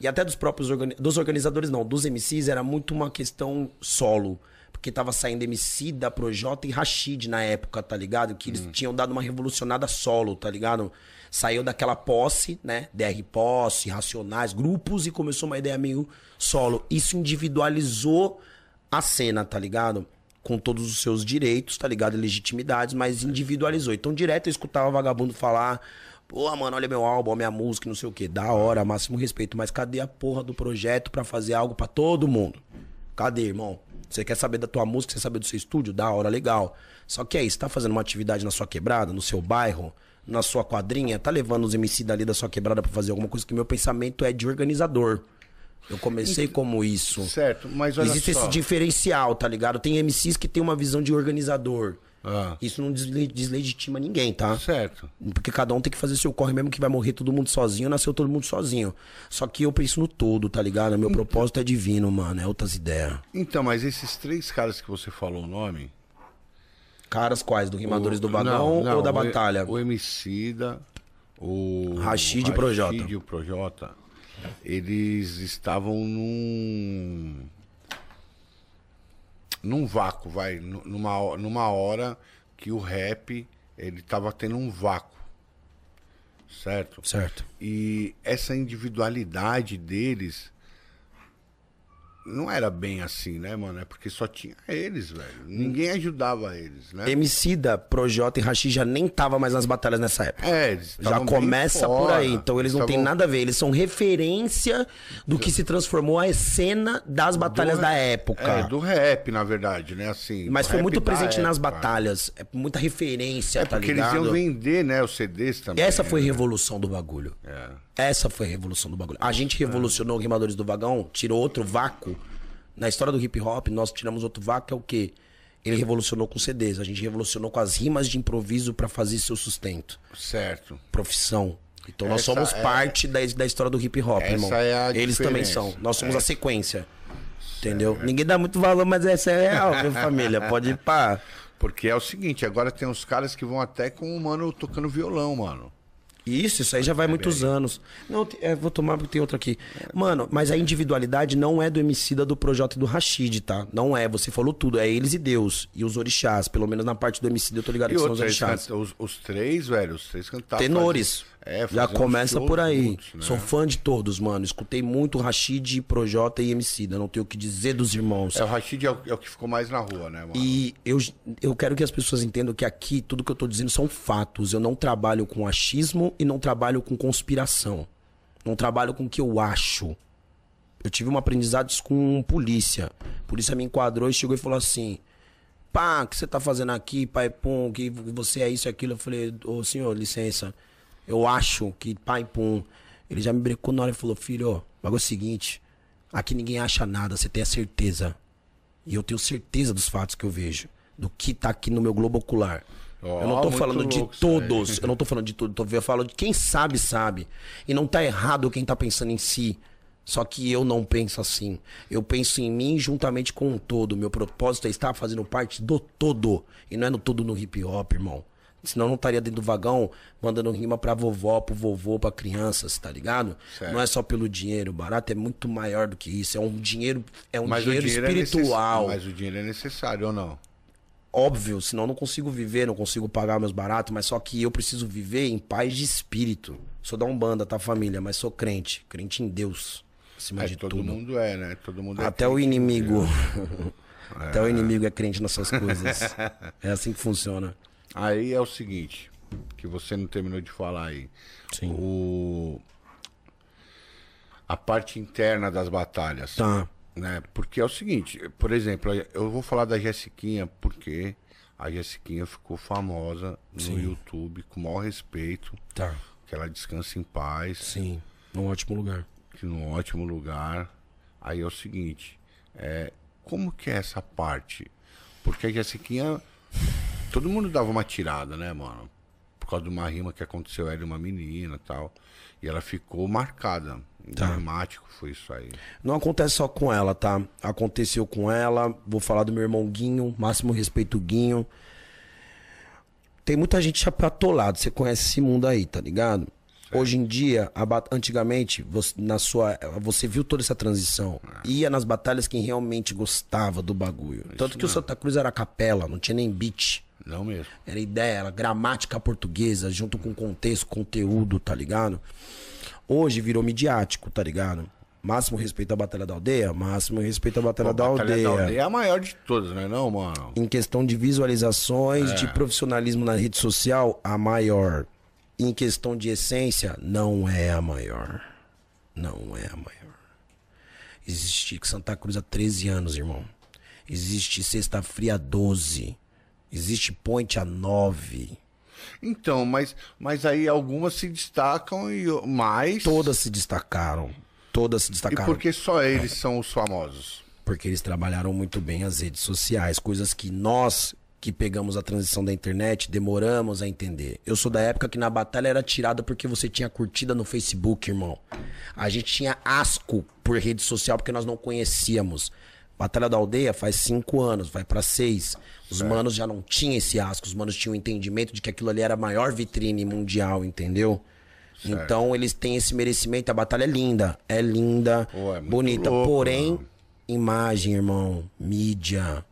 e até dos próprios organi- dos organizadores, não, dos MCs era muito uma questão solo. Porque tava saindo MC da Projota e Rashid na época, tá ligado? Que eles tinham dado uma revolucionada solo, tá ligado? Saiu daquela posse, né? DR Posse, Racionais, grupos e começou uma ideia meio solo. Isso individualizou a cena, tá ligado? Com todos os seus direitos, tá ligado? E legitimidades, mas individualizou. Então, direto eu escutava vagabundo falar. Pô, mano, olha meu álbum, minha música, não sei o quê. Da hora, máximo respeito. Mas cadê a porra do projeto pra fazer algo pra todo mundo? Cadê, irmão? Você quer saber da tua música, você quer saber do seu estúdio? Da hora, legal. Só que é isso, tá fazendo uma atividade na sua quebrada, no seu bairro, na sua quadrinha, tá levando os MC dali da sua quebrada pra fazer alguma coisa que meu pensamento é de organizador. Eu comecei como isso. Certo, mas olha Existe só. esse diferencial, tá ligado? Tem MCs que tem uma visão de organizador. Ah. Isso não desle- deslegitima ninguém, tá? Certo. Porque cada um tem que fazer seu corre, mesmo que vai morrer todo mundo sozinho, nasceu todo mundo sozinho. Só que eu penso no todo, tá ligado? Meu propósito é divino, mano. É outras ideias. Então, mas esses três caras que você falou o nome. Caras quais? Do Rimadores o- do Vagão não, não, ou da o- Batalha? O Emicida, o. Rashid e Projota. Rashid Projota. Eles estavam num. Num vácuo, vai. nu- Numa, numa hora que o rap ele tava tendo um vácuo. Certo? Certo. E essa individualidade deles não era bem assim, né, mano? É porque só tinha eles, velho. Ninguém ajudava eles, né? Emicida, Projota e Rashid já nem tava mais nas batalhas nessa época. É, eles Já começa por aí. Então eles não têm Estavam nada a ver. Eles são referência do que se transformou a cena das batalhas do da rap. época. É, do rap, na verdade, né? Assim, Mas foi muito presente nas época. batalhas. É muita referência, É tá porque eles ligado? iam vender, né, os CDs também. Essa foi a né? revolução do bagulho. É. Essa foi a revolução do bagulho. A gente revolucionou o Rimadores do Vagão, tirou outro vácuo. Na história do hip hop, nós tiramos outro vácuo, que é o quê? Ele revolucionou com CDs. A gente revolucionou com as rimas de improviso pra fazer seu sustento. Certo. Profissão. Então nós Essa somos é- parte da, da história do hip hop, Essa irmão. é a Eles também diferença. são. Nós somos a É. sequência. Entendeu? Ninguém dá muito valor, mas essa é real, viu, família? Pode ir pá. Porque é o seguinte, agora tem uns caras que vão até com o mano tocando violão, mano. Isso, isso aí já vai muitos anos. Não, é, vou tomar porque tem outro aqui. Mano, mas a individualidade não é do Emicida, do Projota e do Rashid, tá? Não é, você falou tudo. É eles e Deus. E os orixás. Pelo menos na parte do Emicida eu tô ligado E que são os orixás. os, os três, velho, os três cantavam. Tenores. É, Já começa por aí. juntos, né? Sou fã de todos, mano. Escutei muito Rashid, Projota e Emicida. Não tenho o que dizer dos irmãos. É, o Rashid é o, é o que ficou mais na rua, né, mano? E eu, eu quero que as pessoas entendam que aqui tudo que eu tô dizendo são fatos. Eu não trabalho com achismo e não trabalho com conspiração. Não trabalho com o que eu acho. Eu tive um aprendizado com polícia. A polícia me enquadrou e chegou e falou assim: Pá, o que você tá fazendo aqui, pai pum? Que você é isso e aquilo. Eu falei: Ô senhor, licença. Eu acho que pai pum. Ele já me brecou na hora e falou: Filho, ó, bagulho é o seguinte: aqui ninguém acha nada, você tem a certeza. E eu tenho certeza dos fatos que eu vejo. Do que tá aqui no meu globo ocular. Ó, eu não tô falando de louco aí. todos. Eu não tô falando de tudo. Eu falo de quem sabe, sabe. E não tá errado quem tá pensando em si. Só que eu não penso assim. Eu penso em mim juntamente com o todo. Meu propósito é estar fazendo parte do todo. E não é no todo no hip hop, irmão. Senão não estaria dentro do vagão mandando rima pra vovó, pro vovô, pra crianças, tá ligado? Certo. Não é só pelo dinheiro. O barato é muito maior do que isso. É um dinheiro, é um o dinheiro, dinheiro é espiritual. Mas o dinheiro é necessário ou não? Óbvio, senão eu não consigo viver, não consigo pagar meus baratos, mas só que eu preciso viver em paz de espírito. Sou da Umbanda, tá, família? Mas sou crente. Crente em Deus. Acima É, de todo tudo. mundo é, né? Todo mundo é Até o crente. inimigo. Até o inimigo é crente nessas coisas. É assim que funciona. Aí é o seguinte, que você não terminou de falar aí. Sim. O... A parte interna das batalhas. Tá. Né? Porque é o seguinte, por exemplo, eu vou falar da Jessiquinha porque a Jessiquinha ficou famosa no Sim. YouTube, com o maior respeito, Tá. que ela descansa em paz, Sim. Num ótimo lugar. que num ótimo lugar. Aí é o seguinte, é, como que é essa parte? Porque a Jessiquinha, todo mundo dava uma tirada, né, mano? Por causa de uma rima que aconteceu, ela e uma menina e tal. E ela ficou marcada. Tá. Dramático foi isso aí. Não acontece só com ela, tá? Aconteceu com ela. Vou falar do meu irmão Guinho. Máximo respeito, Guinho. Tem muita gente chapatolado. Você conhece esse mundo aí, tá ligado? Hoje em dia, antigamente, você, na sua, você viu toda essa transição. Ia nas batalhas quem realmente gostava do bagulho. Tanto que o Santa Cruz era capela, não tinha nem beat. Não mesmo. Era ideia, era gramática portuguesa, junto com contexto, conteúdo, tá ligado? Hoje virou midiático, tá ligado? Máximo respeito à Batalha da Aldeia, máximo respeito à Batalha, Pô, da, Batalha aldeia. da Aldeia é a maior de todas, né não, mano? Em questão de visualizações, É. de profissionalismo na rede social, a maior. Em questão de essência, não é a maior. Não é a maior. Existe Santa Cruz há 13 anos, irmão. Existe Sexta Fria 12. Existe Point a 9. Então, mas, mas aí algumas se destacam e mais. Todas se destacaram. Todas se E destacaram. por que só eles são os famosos? Porque eles trabalharam muito bem as redes sociais, coisas que nós que pegamos a transição da internet demoramos a entender. Eu sou da época que na batalha era tirada porque você tinha curtida no Facebook, irmão. A gente tinha asco por rede social porque nós não conhecíamos. Batalha da Aldeia faz cinco anos, vai pra seis. Os manos já não tinham esse asco, os manos tinham o entendimento de que aquilo ali era a maior vitrine mundial, entendeu? Então eles têm esse merecimento. A batalha é linda, é linda, Pô, é bonita. louco, porém, mano. imagem, irmão, mídia,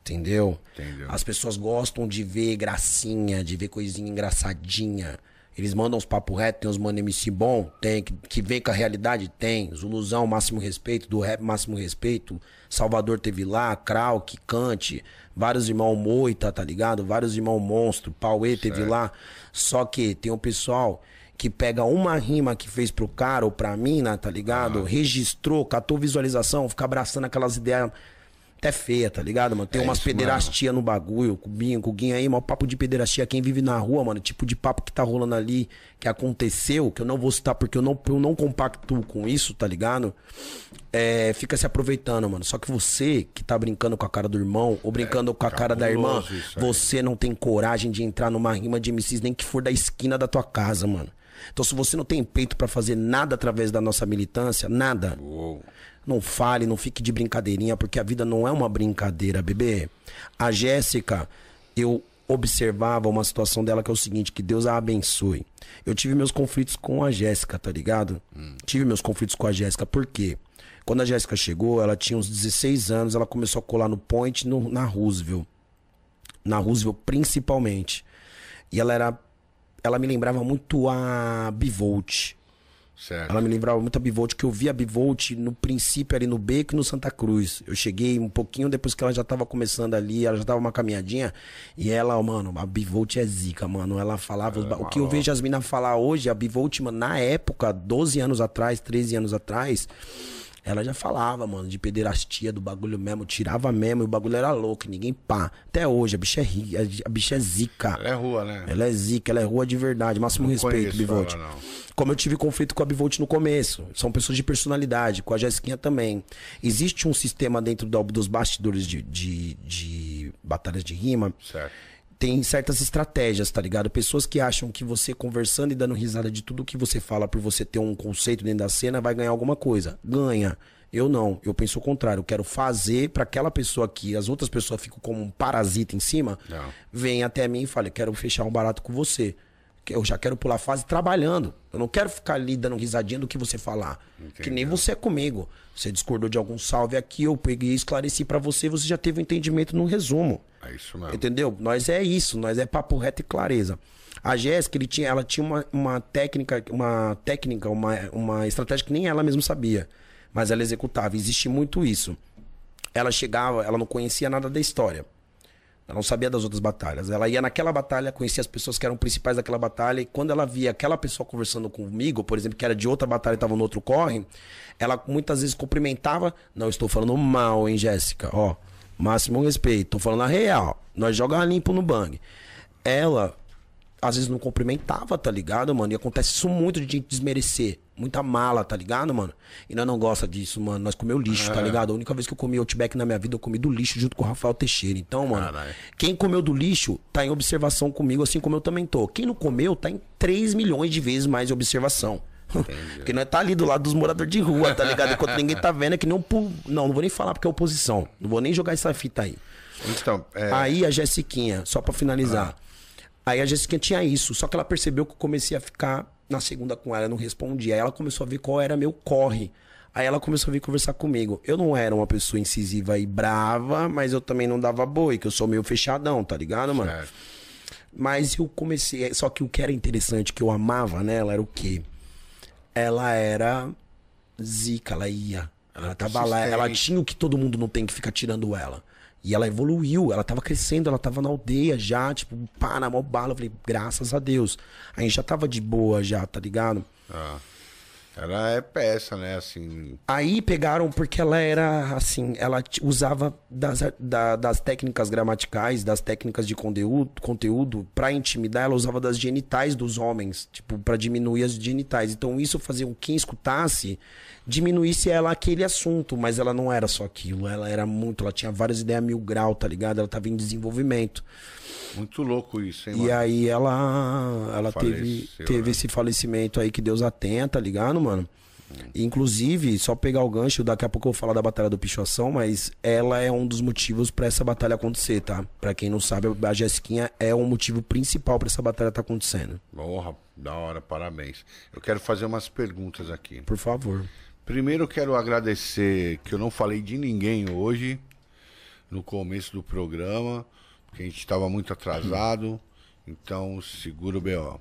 entendeu? Entendeu. As pessoas gostam de ver gracinha, de ver coisinha engraçadinha. Eles mandam uns papo reto, tem uns mano MC bom, tem, que, que vem com a realidade, tem. Zuluzão, máximo respeito, do rap, máximo respeito. Salvador teve lá, Krauk, Cante, vários irmãos Moita, tá ligado? Vários irmãos Monstro, Pauê teve lá. Só que tem um pessoal que pega uma rima que fez pro cara ou pra mina, tá ligado? Registrou, catou visualização, fica abraçando aquelas ideias até feia, tá ligado, mano? Tem É umas isso pederastia no bagulho, com o Binho, com o Guinho aí, maior papo de pederastia. Quem vive na rua, mano, tipo de papo que tá rolando ali, que aconteceu, que eu não vou citar porque eu não, eu não compacto com isso, tá ligado? É, fica se aproveitando, mano. Só que você que tá brincando com a cara do irmão, ou brincando com a cara da irmã, você não tem coragem de entrar numa rima de MCs, nem que for da esquina da tua casa, mano. Então, se você não tem peito pra fazer nada através da nossa militância, nada, Uou. Não fale, não fique de brincadeirinha, porque a vida não é uma brincadeira, bebê. A Jéssica, eu observava uma situação dela que é o seguinte, que Deus a abençoe. Eu tive meus conflitos com a Jéssica, tá ligado? Tive meus conflitos com a Jéssica, por quê? Quando a Jéssica chegou, ela tinha uns 16 anos, ela começou a colar no Point no, na Roosevelt. Na Roosevelt, principalmente. E ela era. Ela me lembrava muito a Bivolt. Certo. Ela me lembrava muito a Bivolt, que eu vi a Bivolt no princípio ali no Beco e no Santa Cruz. Eu cheguei um pouquinho depois que ela já tava começando ali, ela já tava uma caminhadinha. E ela, mano, a Bivolt é zica, mano. Ela falava. os ba- o que eu vejo as minas falar hoje, a Bivolt, mano, na época, 12 anos atrás, 13 anos atrás. Ela já falava, mano, de pederastia do bagulho mesmo, tirava mesmo, e o bagulho era louco, ninguém pá. Até hoje, a bicha é rica, a bicha é zica. Ela é rua, né? Ela é zica, ela é rua de verdade. Máximo respeito, conheço Bivolt. ela, não. Como eu tive conflito com a Bivolt no começo. São pessoas de personalidade, com a Jéssiquinha também. Existe um sistema dentro do- dos bastidores de, de, de batalhas de rima. Certo. Tem certas estratégias, tá ligado? Pessoas que acham que você conversando e dando risada de tudo que você fala por você ter um conceito dentro da cena vai ganhar alguma coisa. Ganha. Eu não, eu penso o contrário. Eu quero fazer pra aquela pessoa que as outras pessoas ficam como um parasita em cima, Não. vem até mim e fale, quero fechar um barato com você. Eu já quero pular fase trabalhando. Eu não quero ficar ali dando risadinha do que você falar. Que nem você é comigo. Você discordou de algum salve aqui, eu peguei e esclareci pra você, você já teve um entendimento no resumo. É isso mesmo. Entendeu? Nós é isso, nós é papo reto e clareza. A Jéssica, ele tinha, ela tinha uma, uma técnica, uma técnica, uma, uma estratégia que nem ela mesma sabia, mas ela executava. Existe muito isso. Ela chegava, ela não conhecia nada da história. Ela não sabia das outras batalhas. Ela ia naquela batalha, conhecia as pessoas que eram principais daquela batalha, e quando ela via aquela pessoa conversando comigo, por exemplo, que era de outra batalha e estava no outro corre, ela muitas vezes cumprimentava. Não estou falando mal, hein, Jéssica? Ó, máximo respeito. Tô falando a real. Nós jogamos limpo no bang. Ela, às vezes, não cumprimentava, tá ligado, mano? E acontece isso muito de gente desmerecer. Muita mala, tá ligado, mano? E nós não gosta disso, mano. Nós comeu lixo, tá ligado? A única vez que eu comi Outback na minha vida, eu comi do lixo junto com o Rafael Teixeira. Então, mano, Caralho. quem comeu do lixo tá em observação comigo, assim como eu também tô. Quem não comeu tá em 3 milhões de vezes mais observação. Porque nós tá ali do lado dos moradores de rua, tá ligado? Enquanto ninguém tá vendo, é que nem pu- Não, não vou nem falar porque é oposição. Não vou nem jogar essa fita aí. Então, é, Aí a Jessiquinha, só pra finalizar. Aí a Jessiquinha tinha isso, só que ela percebeu que eu comecei a ficar na segunda com ela, eu não respondia. Aí ela começou a ver qual era meu corre. Aí ela começou a vir conversar comigo. Eu não era uma pessoa incisiva e brava, mas eu também não dava boi, que eu sou meio fechadão, tá ligado, mano? certo. Mas eu comecei. Só que o que era interessante, que eu amava nela, era o quê? Ela era zica, ela ia. Ela tava lá, ela tinha o que todo mundo não tem que ficar tirando ela. E ela evoluiu, ela tava crescendo, ela tava na aldeia já, tipo, pá, na mó bala. Eu falei, graças a Deus. A gente já tava de boa já, tá ligado? Ah. Ela é peça, né? Assim. Aí pegaram porque ela era assim, ela usava das, da- das técnicas gramaticais, das técnicas de conteúdo, conteúdo para intimidar, ela usava das genitais dos homens, tipo, para diminuir as genitais. Então isso fazia com que quem escutasse diminuísse ela aquele assunto, mas ela não era só aquilo, ela era muito, ela tinha várias ideias mil grau, tá ligado? Ela tava em desenvolvimento. Muito louco isso, hein, E mano? aí ela, ela teve, Faleceu, teve né? esse falecimento aí que Deus atenta, tá ligado, mano? Inclusive, só pegar o gancho, daqui a pouco eu vou falar da Batalha do Pichoação, mas ela é um dos motivos pra essa batalha acontecer, tá? Pra quem não sabe, a Jessiquinha é um motivo principal pra essa batalha tá acontecendo. Porra, da hora, parabéns. Eu quero fazer umas perguntas aqui. Por favor. Primeiro eu quero agradecer que eu não falei de ninguém hoje, no começo do programa, porque a gente estava muito atrasado, então segura o B.O.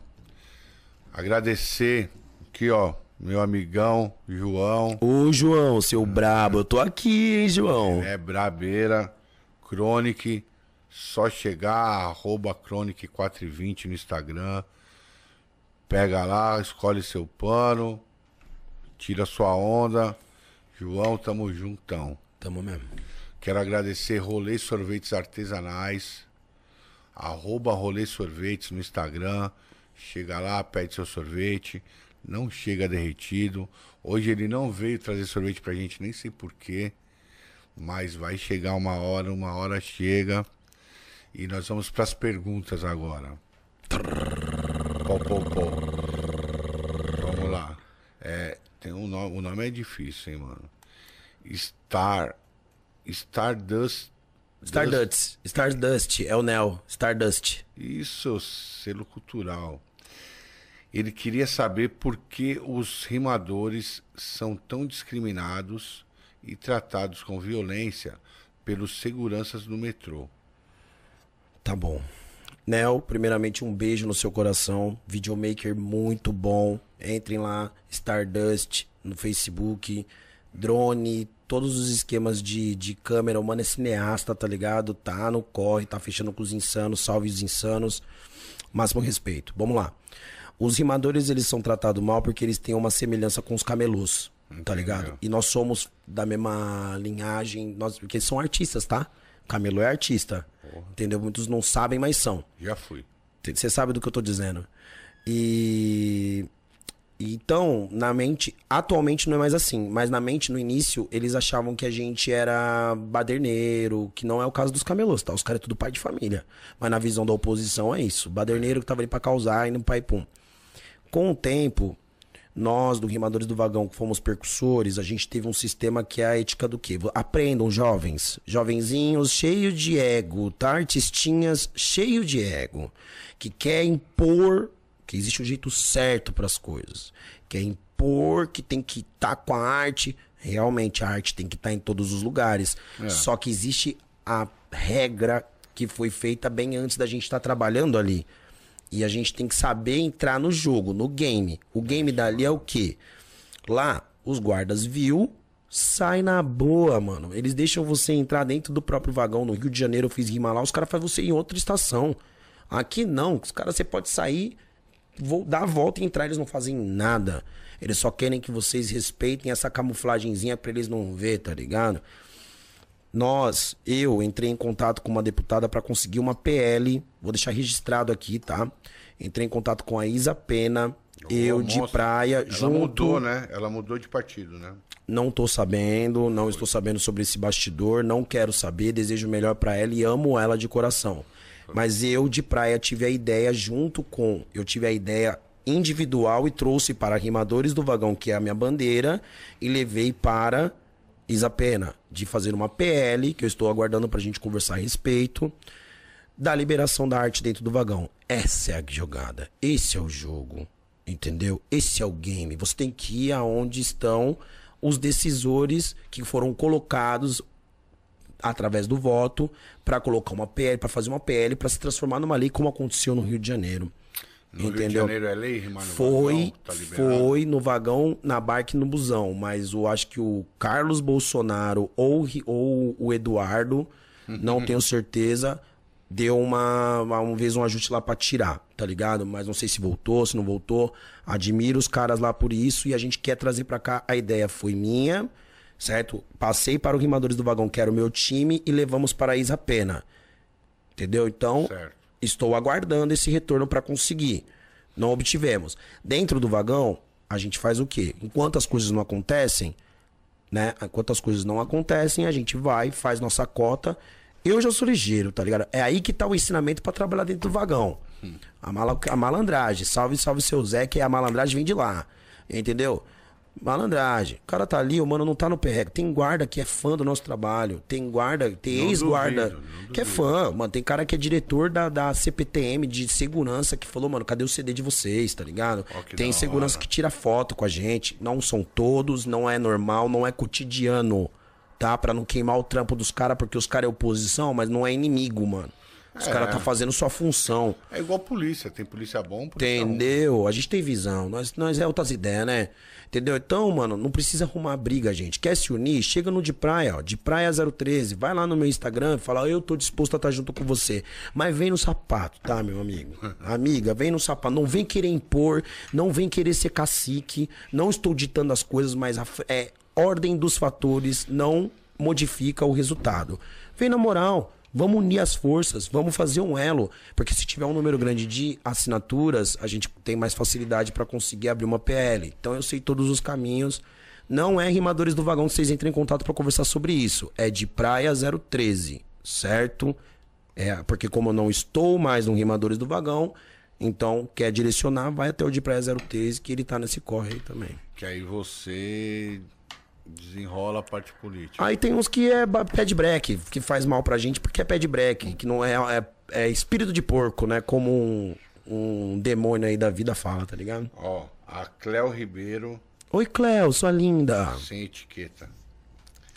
Agradecer aqui, ó, meu amigão João, Ô, João, seu brabo, eu tô aqui, hein, João? é Brabeira, Chronic, só chegar, arroba Chronic420 no Instagram, pega lá, escolhe seu pano, tira sua onda, João, tamo juntão. Tamo mesmo. Quero agradecer Rolê Sorvetes Artesanais, arroba Rolê Sorvetes no Instagram. Chega lá, pede seu sorvete, não chega derretido. Hoje ele não veio trazer sorvete pra gente, nem sei porquê, mas vai chegar uma hora, uma hora chega. E nós vamos pras perguntas agora. Pó, pó, pó. Vamos lá. É, tem um nome, o nome é difícil, hein, mano. Star. Stardust. Stardust. Stardust, é o Nel. Stardust. Isso, selo cultural. Ele queria saber por que os rimadores são tão discriminados e tratados com violência pelos seguranças do metrô. Tá bom. Nel, primeiramente um beijo no seu coração. Videomaker muito bom. Entrem lá, Stardust no Facebook, drone, todos os esquemas de, de câmera. O mano é cineasta, tá ligado? Tá no corre, tá fechando com os insanos. Salve os insanos. Máximo respeito. Vamos lá. Os rimadores, eles são tratados mal porque eles têm uma semelhança com os camelôs, tá ligado? E nós somos da mesma linhagem, nós, porque eles são artistas, tá? Camelô é artista, entendeu? Muitos não sabem, mas são. Já fui. Você sabe do que eu tô dizendo. E. Então, na mente, atualmente não é mais assim, mas na mente, no início, eles achavam que a gente era baderneiro, que não é o caso dos camelôs, tá? Os caras é tudo pai de família. Mas na visão da oposição é isso. Baderneiro que tava ali pra causar e no pai pum. Com o tempo, nós do Rimadores do Vagão, que fomos percussores, a gente teve um sistema que é a ética do quê? Aprendam, jovens. Jovenzinhos cheios de ego, tá? Artistinhas cheio de ego. Que quer impor que existe um jeito certo para as coisas. Quer impor que tem que estar com a arte. Realmente, a arte tem que estar em todos os lugares. Só que existe a regra que foi feita bem antes da gente estar trabalhando ali. E a gente tem que saber entrar no jogo, no game. O game dali é o quê? Lá, os guardas viu, sai na boa, mano. Eles deixam você entrar dentro do próprio vagão. No Rio de Janeiro eu fiz rima lá, os caras fazem você em outra estação. Aqui não, os caras você pode sair, vou dar a volta e entrar, eles não fazem nada. Eles só querem que vocês respeitem essa camuflagenzinha pra eles não ver, tá ligado? Nós, eu entrei em contato com uma deputada para conseguir uma PL, vou deixar registrado aqui, tá? Entrei em contato com a Isa Pena, eu de praia, Ela junto. mudou, né? Ela mudou de partido, né? Não tô sabendo, não estou sabendo sobre esse bastidor, não quero saber, desejo o melhor pra ela e amo ela de coração. Mas eu de praia tive a ideia junto com, eu tive a ideia individual e trouxe para Rimadores do Vagão, que é a minha bandeira, e levei para Isa Pena de fazer uma PL, que eu estou aguardando pra gente conversar a respeito, da liberação da arte dentro do vagão. Essa é a jogada, esse é o jogo, entendeu? Esse é o game. Você tem que ir aonde estão os decisores que foram colocados através do voto para colocar uma PL, para fazer uma PL, para se transformar numa lei como aconteceu no Rio de Janeiro. No Rio de entendeu? Janeiro é lei, rimar no Foi, vagão, tá foi no vagão, na barca e no busão. Mas eu acho que o Carlos Bolsonaro ou, ou o Eduardo, não tenho certeza, deu uma, uma, uma vez um ajuste lá pra tirar, tá ligado? Mas não sei se voltou, se não voltou. Admiro os caras lá por isso e a gente quer trazer pra cá. A ideia foi minha, certo? Passei para o Rimadores do Vagão, que era o meu time, e levamos para a Isa Pena. Entendeu? Então, Certo. estou aguardando esse retorno para conseguir. Não obtivemos. Dentro do vagão, a gente faz o quê? Enquanto as coisas não acontecem, né? Enquanto as coisas não acontecem, a gente vai, faz nossa cota. Eu já sou ligeiro, tá ligado? É aí que tá o ensinamento pra trabalhar dentro do vagão. A, mala, a malandragem. Salve, salve seu Zé, que a malandragem vem de lá. Entendeu? Malandragem. O cara tá ali, o mano não tá no perrego. Tem guarda que é fã do nosso trabalho. Tem guarda, tem ex-guarda que é fã. Mano, tem cara que é diretor da, da CPTM de segurança que falou, mano, cadê o CD de vocês, tá ligado? Tem segurança hora. que tira foto com a gente. Não são todos, não é normal, não é cotidiano, tá? Pra não queimar o trampo dos caras, porque os caras é oposição, mas não é inimigo, mano. Os É. caras tá fazendo sua função. É igual polícia, tem polícia bom, polícia ruim. Entendeu? A gente tem visão. Nós, nós é outras ideias, né? Entendeu? Então, mano, não precisa arrumar briga, gente. Quer se unir? Chega no de praia, ó. De praia 013. Vai lá no meu Instagram e fala, eu tô disposto a estar junto com você. Mas vem no sapato, tá, meu amigo? Amiga, vem no sapato. Não vem querer impor, não vem querer ser cacique. Não estou ditando as coisas, mas a, é ordem dos fatores não modifica o resultado. Vem na moral. Vamos unir as forças, vamos fazer um elo, porque se tiver um número grande de assinaturas, a gente tem mais facilidade para conseguir abrir uma PL. Então eu sei todos os caminhos. Não é rimadores do vagão que vocês entrem em contato para conversar sobre isso. É de Praia 013, certo? É, porque como eu não estou mais no rimadores do vagão, então quer direcionar, vai até o de Praia 013, que ele tá nesse corre aí também. Que aí você desenrola a parte política. Aí tem uns que é pé de break, que faz mal pra gente porque é pé de break, que não é, é, é espírito de porco, né? Como um, um demônio aí da vida fala, tá ligado? Ó, a Cléo Ribeiro, Oi, Cleo, sua linda. sem etiqueta.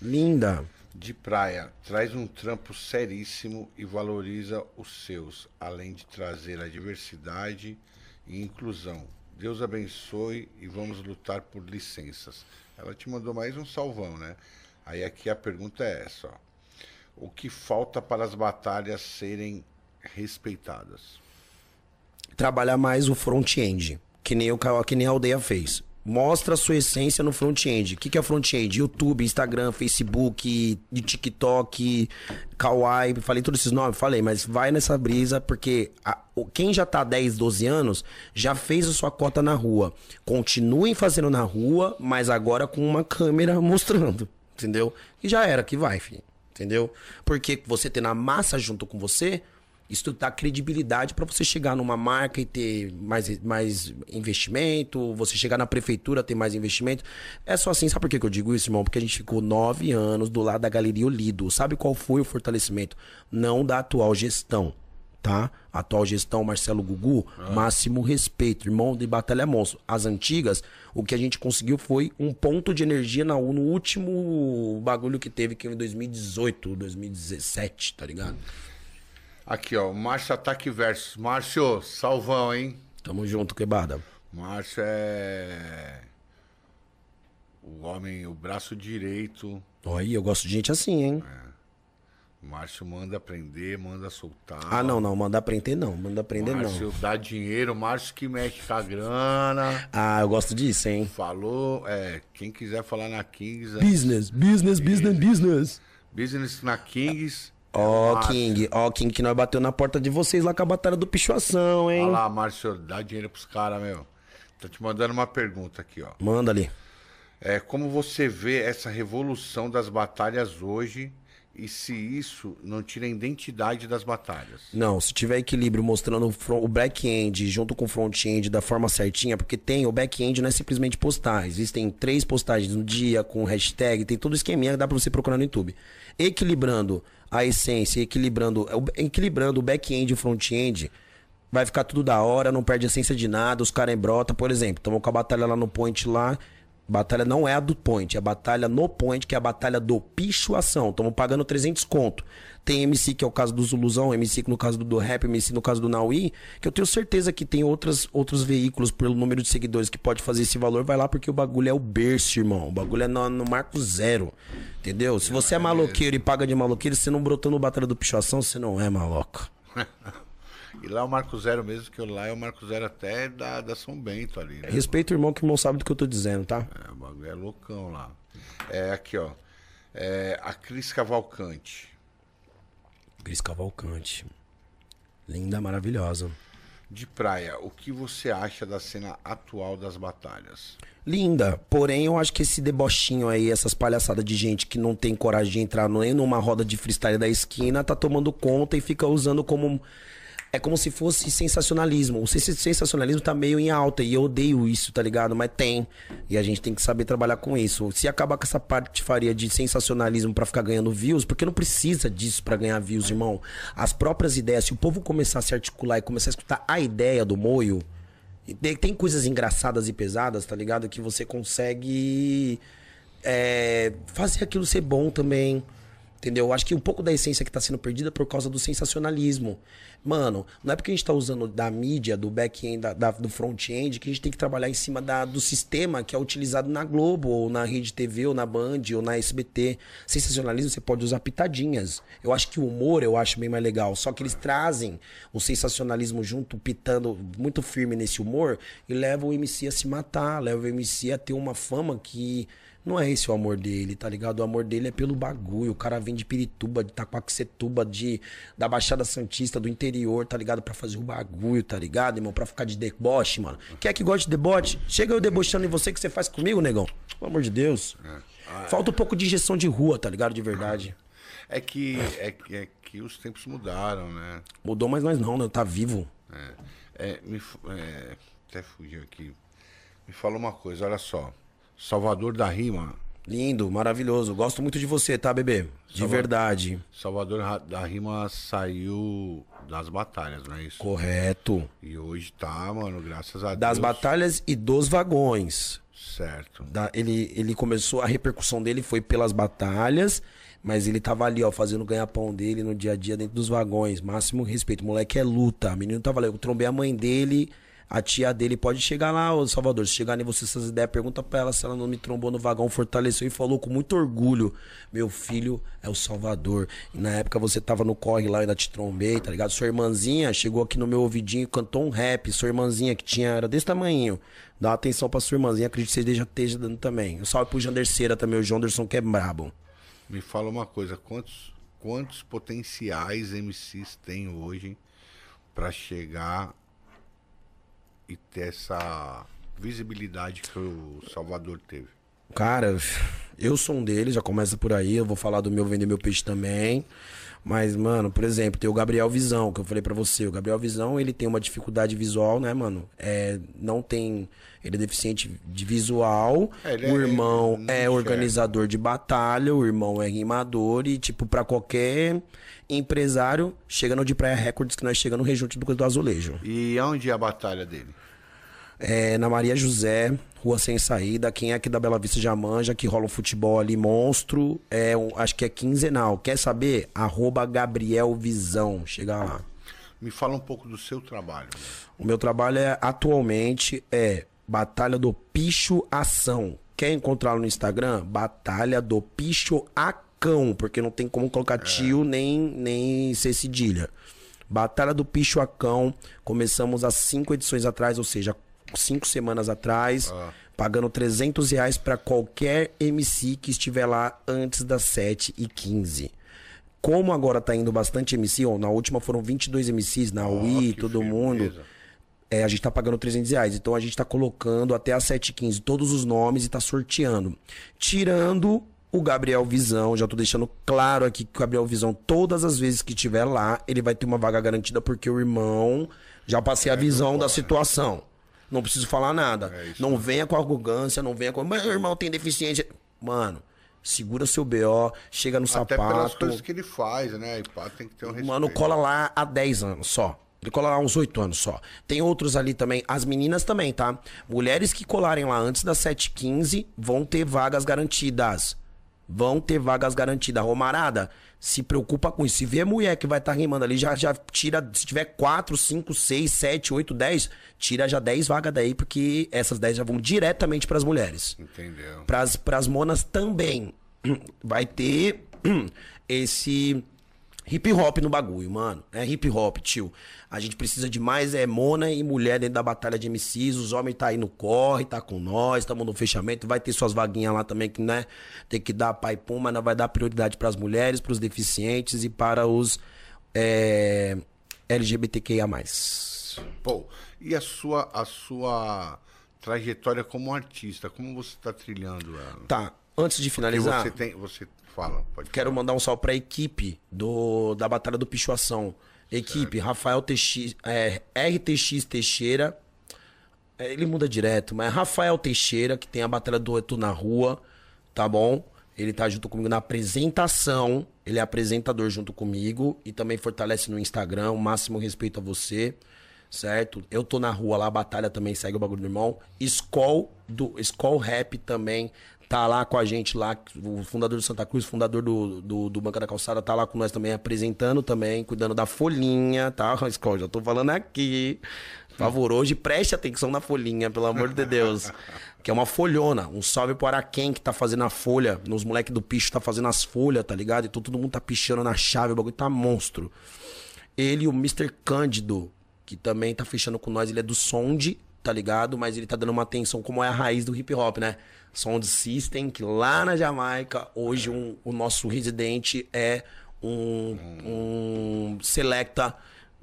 Linda. De praia, traz um trampo seríssimo e valoriza os seus, além de trazer a diversidade e inclusão. Deus abençoe e vamos lutar por licenças. Ela te mandou mais um salvão, né? Aí aqui a pergunta é essa, ó. O que falta para as batalhas serem respeitadas? Trabalhar mais o front-end, que nem, o, que nem a aldeia fez. Mostra a sua essência no front-end. O que, que é front-end? YouTube, Instagram, Facebook, TikTok, Kawaii. Falei todos esses nomes? Falei, mas vai nessa brisa, porque a- quem já tá 10, 12 anos já fez a sua cota na rua. Continuem fazendo na rua, mas agora com uma câmera mostrando. Entendeu? E já era, que vai, filho. Entendeu? Porque você ter na massa junto com você, isso dá credibilidade pra você chegar numa marca e ter mais, mais investimento, você chegar na prefeitura ter mais investimento. É só assim, sabe por que eu digo isso, irmão? Porque a gente ficou nove anos do lado da Galeria Olido. Sabe qual foi o fortalecimento? Não da atual gestão, tá? Atual gestão, Marcelo Gugu, máximo respeito, irmão de Batalha Monstro. As antigas, o que a gente conseguiu foi um ponto de energia na, no último bagulho que teve, que foi em 2018, 2017, tá ligado? Aqui, ó, Márcio Ataque Versus. Márcio, salvão, hein? Tamo junto, quebrada. Márcio é. O homem, o braço direito. Olha, eu gosto de gente assim, hein? Márcio manda prender, manda soltar. Ah, não, não. Mandar prender não. Mandar prender Márcio não. dá dinheiro, Márcio que mexe com a grana. Ah, eu gosto disso, hein? Falou, é, quem quiser falar na Kings, é, Business, business, business, business. business na Kings. É Ó, Márcio. King, ó, King, que nós bateu na porta de vocês lá com a batalha do Pichuação, hein? Olha lá, Márcio, dá dinheiro pros caras, meu. Tô te mandando uma pergunta aqui, ó. Manda ali. É, como você vê essa revolução das batalhas hoje e se isso não tira a identidade das batalhas? Não, se tiver equilíbrio mostrando o back-end junto com o front-end da forma certinha, porque tem o back-end não é simplesmente postar. Existem três postagens no dia com hashtag, tem todo o esqueminha que dá pra você procurar no YouTube. Equilibrando a essência, equilibrando, o- equilibrando o back-end e o front-end, vai ficar tudo da hora, não perde a essência de nada, os caras embrota, por exemplo, estamos com a batalha lá no point lá, batalha não é a do point, é a batalha no point, que é a batalha do pichuação, estamos pagando 300 conto. Tem MC que é o caso do Zuluzão, MC que no caso do, do Rap, MC no caso do Naui, que eu tenho certeza que tem outras, outros veículos pelo número de seguidores que pode fazer esse valor, vai lá porque o bagulho é o berço, irmão, o bagulho é no, no marco zero, entendeu? Se você é maloqueiro e paga de maloqueiro, você não brotou no batalha do pichuação, você não é maloca. E lá é o Marco Zero mesmo, que lá é o Marco Zero até da, da São Bento ali, né? Respeita o irmão que o irmão sabe do que eu tô dizendo, tá? É, o bagulho é loucão lá. É aqui, ó. É, a Cris Cavalcante. Cris Cavalcante. Linda, maravilhosa. De praia, o que você acha da cena atual das batalhas? Linda, porém eu acho que esse debochinho aí, essas palhaçadas de gente que não tem coragem de entrar nem numa roda de freestyle da esquina, tá tomando conta e fica usando como é como se fosse sensacionalismo. O sensacionalismo tá meio em alta e eu odeio isso, tá ligado? Mas tem. E a gente tem que saber trabalhar com isso. Se acabar com essa parte faria de sensacionalismo para ficar ganhando views, porque não precisa disso para ganhar views, irmão. As próprias ideias, se o povo começar a se articular e começar a escutar a ideia do moio, tem coisas engraçadas e pesadas, tá ligado? Que você consegue é, fazer aquilo ser bom também. Entendeu? Eu acho que um pouco da essência que está sendo perdida é por causa do sensacionalismo. Mano, não é porque a gente está usando da mídia, do back-end, da, da, do front-end, que a gente tem que trabalhar em cima da, do sistema que é utilizado na Globo, ou na Rede TV, ou na Band, ou na SBT. Sensacionalismo, você pode usar pitadinhas. Eu acho que o humor eu acho bem mais legal. Só que eles trazem o sensacionalismo junto, pitando muito firme nesse humor, e levam o MC a se matar, levam o MC a ter uma fama que não é esse o amor dele, tá ligado? O amor dele é pelo bagulho. O cara vem de Pirituba, de Taquaquecetuba, de, da Baixada Santista, do interior, tá ligado? Pra fazer o bagulho, tá ligado, irmão? Pra ficar de deboche, mano. Quer que goste de deboche? Chega eu debochando em você que você faz comigo, negão. Pelo amor de Deus. É. Ah, Falta um pouco de injeção de rua, tá ligado? De verdade. É que, é, que, é que os tempos mudaram, né? Mudou, mas nós não, né? Tá vivo. É. é, me, é até fugiu aqui. Me fala uma coisa, olha só. Salvador da Rima. Lindo, maravilhoso. Gosto muito de você, tá, bebê? De Salvador, verdade. Salvador da Rima saiu das batalhas, não é isso? Correto. E hoje tá, mano, graças a das Deus. Das batalhas e dos vagões. Certo. Da, ele, ele começou, a repercussão dele foi pelas batalhas, mas ele tava ali, ó, fazendo ganha-pão dele no dia a dia dentro dos vagões. Máximo respeito. O moleque é luta. O menino tava ali. Eu trombei a mãe dele a tia dele pode chegar lá, ô Salvador. Se chegar em você essas ideias, pergunta pra ela se ela não me trombou no vagão, fortaleceu e falou com muito orgulho: Meu filho é o Salvador. E na época você tava no corre lá, eu ainda te trombei, tá ligado? Sua irmãzinha chegou aqui no meu ouvidinho e cantou um rap. Sua irmãzinha que tinha, era desse tamanho. Dá atenção pra sua irmãzinha, acredito que você já esteja dando também. Um salve pro Janderceira também, o Jonderson que é brabo. Me fala uma coisa: quantos, quantos potenciais MCs tem hoje para chegar e ter essa visibilidade que o Salvador teve? Cara, eu sou um deles, já começa por aí. Eu vou falar do meu vender meu peixe também. Mas, mano, por exemplo, tem o Gabriel Visão, que eu falei para você. O Gabriel Visão, ele tem uma dificuldade visual, né, mano? É, não tem. Ele é deficiente de visual. É, o é irmão é, é organizador de batalha, o irmão é rimador. E, tipo, para qualquer empresário, chega no de Praia Records, que nós chegamos no rejunte do, do azulejo. E onde é a batalha dele? É, na Maria José, Rua Sem Saída. Quem é aqui da Bela Vista já manja, que rola um futebol ali monstro. É, um, acho que é quinzenal. Quer saber? Arroba Gabriel Visão. Chega lá. Me fala um pouco do seu trabalho. O meu trabalho é atualmente é Batalha do Picho Ação. Quer encontrá-lo no Instagram? Batalha do Picho Acão, porque não tem como colocar é. tio nem, nem ser cedilha. Batalha do Picho Acão. Começamos há cinco edições atrás, ou seja, cinco semanas atrás, ah. pagando 300 reais para qualquer MC que estiver lá antes das 7 e 15 Como agora tá indo bastante MC, ó, na última foram 22 MCs, na oh, Wii, todo mundo. É, a gente tá pagando 300 reais. Então a gente tá colocando até as 7h15 todos os nomes e tá sorteando. Tirando o Gabriel Visão, já tô deixando claro aqui que o Gabriel Visão, todas as vezes que tiver lá, ele vai ter uma vaga garantida, porque o irmão já passei é, a visão da situação. Não preciso falar nada. É não venha com arrogância, não venha com. Meu irmão tem deficiência. Mano, segura seu BO, chega no Até sapato. Até pelas coisas que ele faz, né? E pá, tem que ter um respeito. Mano, cola lá há 10 anos só. Ele cola lá uns 8 anos só. Tem outros ali também. As meninas também, tá? Mulheres que colarem lá antes das 7h15 vão ter vagas garantidas. Vão ter vagas garantidas. Romarada, se preocupa com isso. Se vê mulher que vai estar tá rimando ali, já, já tira. Se tiver 4, 5, 6, 7, 8, 10, tira já 10 vagas daí, porque essas 10 já vão diretamente para as mulheres. Entendeu? Para as monas também. Vai ter esse hip hop no bagulho, mano. É hip hop, tio. A gente precisa de mais é Mona e mulher dentro da batalha de MCs. Os homens tá aí no corre, tá com nós, estamos no fechamento. Vai ter suas vaguinhas lá também que, né, tem que dar pai pum, mas não vai dar prioridade para as mulheres, para os deficientes e para os é, LGBTQIA+. Pô, e a sua, a sua trajetória como artista, como você está trilhando ela? Tá, antes de Porque finalizar, você tem, você fala, pode quero mandar um salve pra equipe do, da Batalha do Pichuação. Equipe, Rafael TX, é, RTX Teixeira. É, ele muda direto, mas é Rafael Teixeira, que tem a Batalha do Etu na rua, tá bom? Ele tá junto comigo na apresentação. Ele é apresentador junto comigo e também fortalece no Instagram. O máximo respeito a você, certo? Eu tô na rua lá, a batalha também segue o bagulho do irmão. Skol do Skol Rap também tá lá com a gente lá, o fundador do Santa Cruz, fundador do, do, do Banca da Calçada, tá lá com nós também, apresentando também, cuidando da folhinha, tá? Skol, já tô falando aqui. Por favor, hoje preste atenção na folhinha, pelo amor de Deus. Que é uma folhona. Um salve pro Araquém que tá fazendo a folha. Nos moleques do picho tá fazendo as folhas, tá ligado? Então todo mundo tá pichando na chave, o bagulho tá monstro. Ele e o Mr. Cândido, que também tá fechando com nós, ele é do Sound, tá ligado? Mas ele tá dando uma atenção como é a raiz do hip hop, né? Sound System, que lá na Jamaica, hoje um- o nosso residente é um, um selecta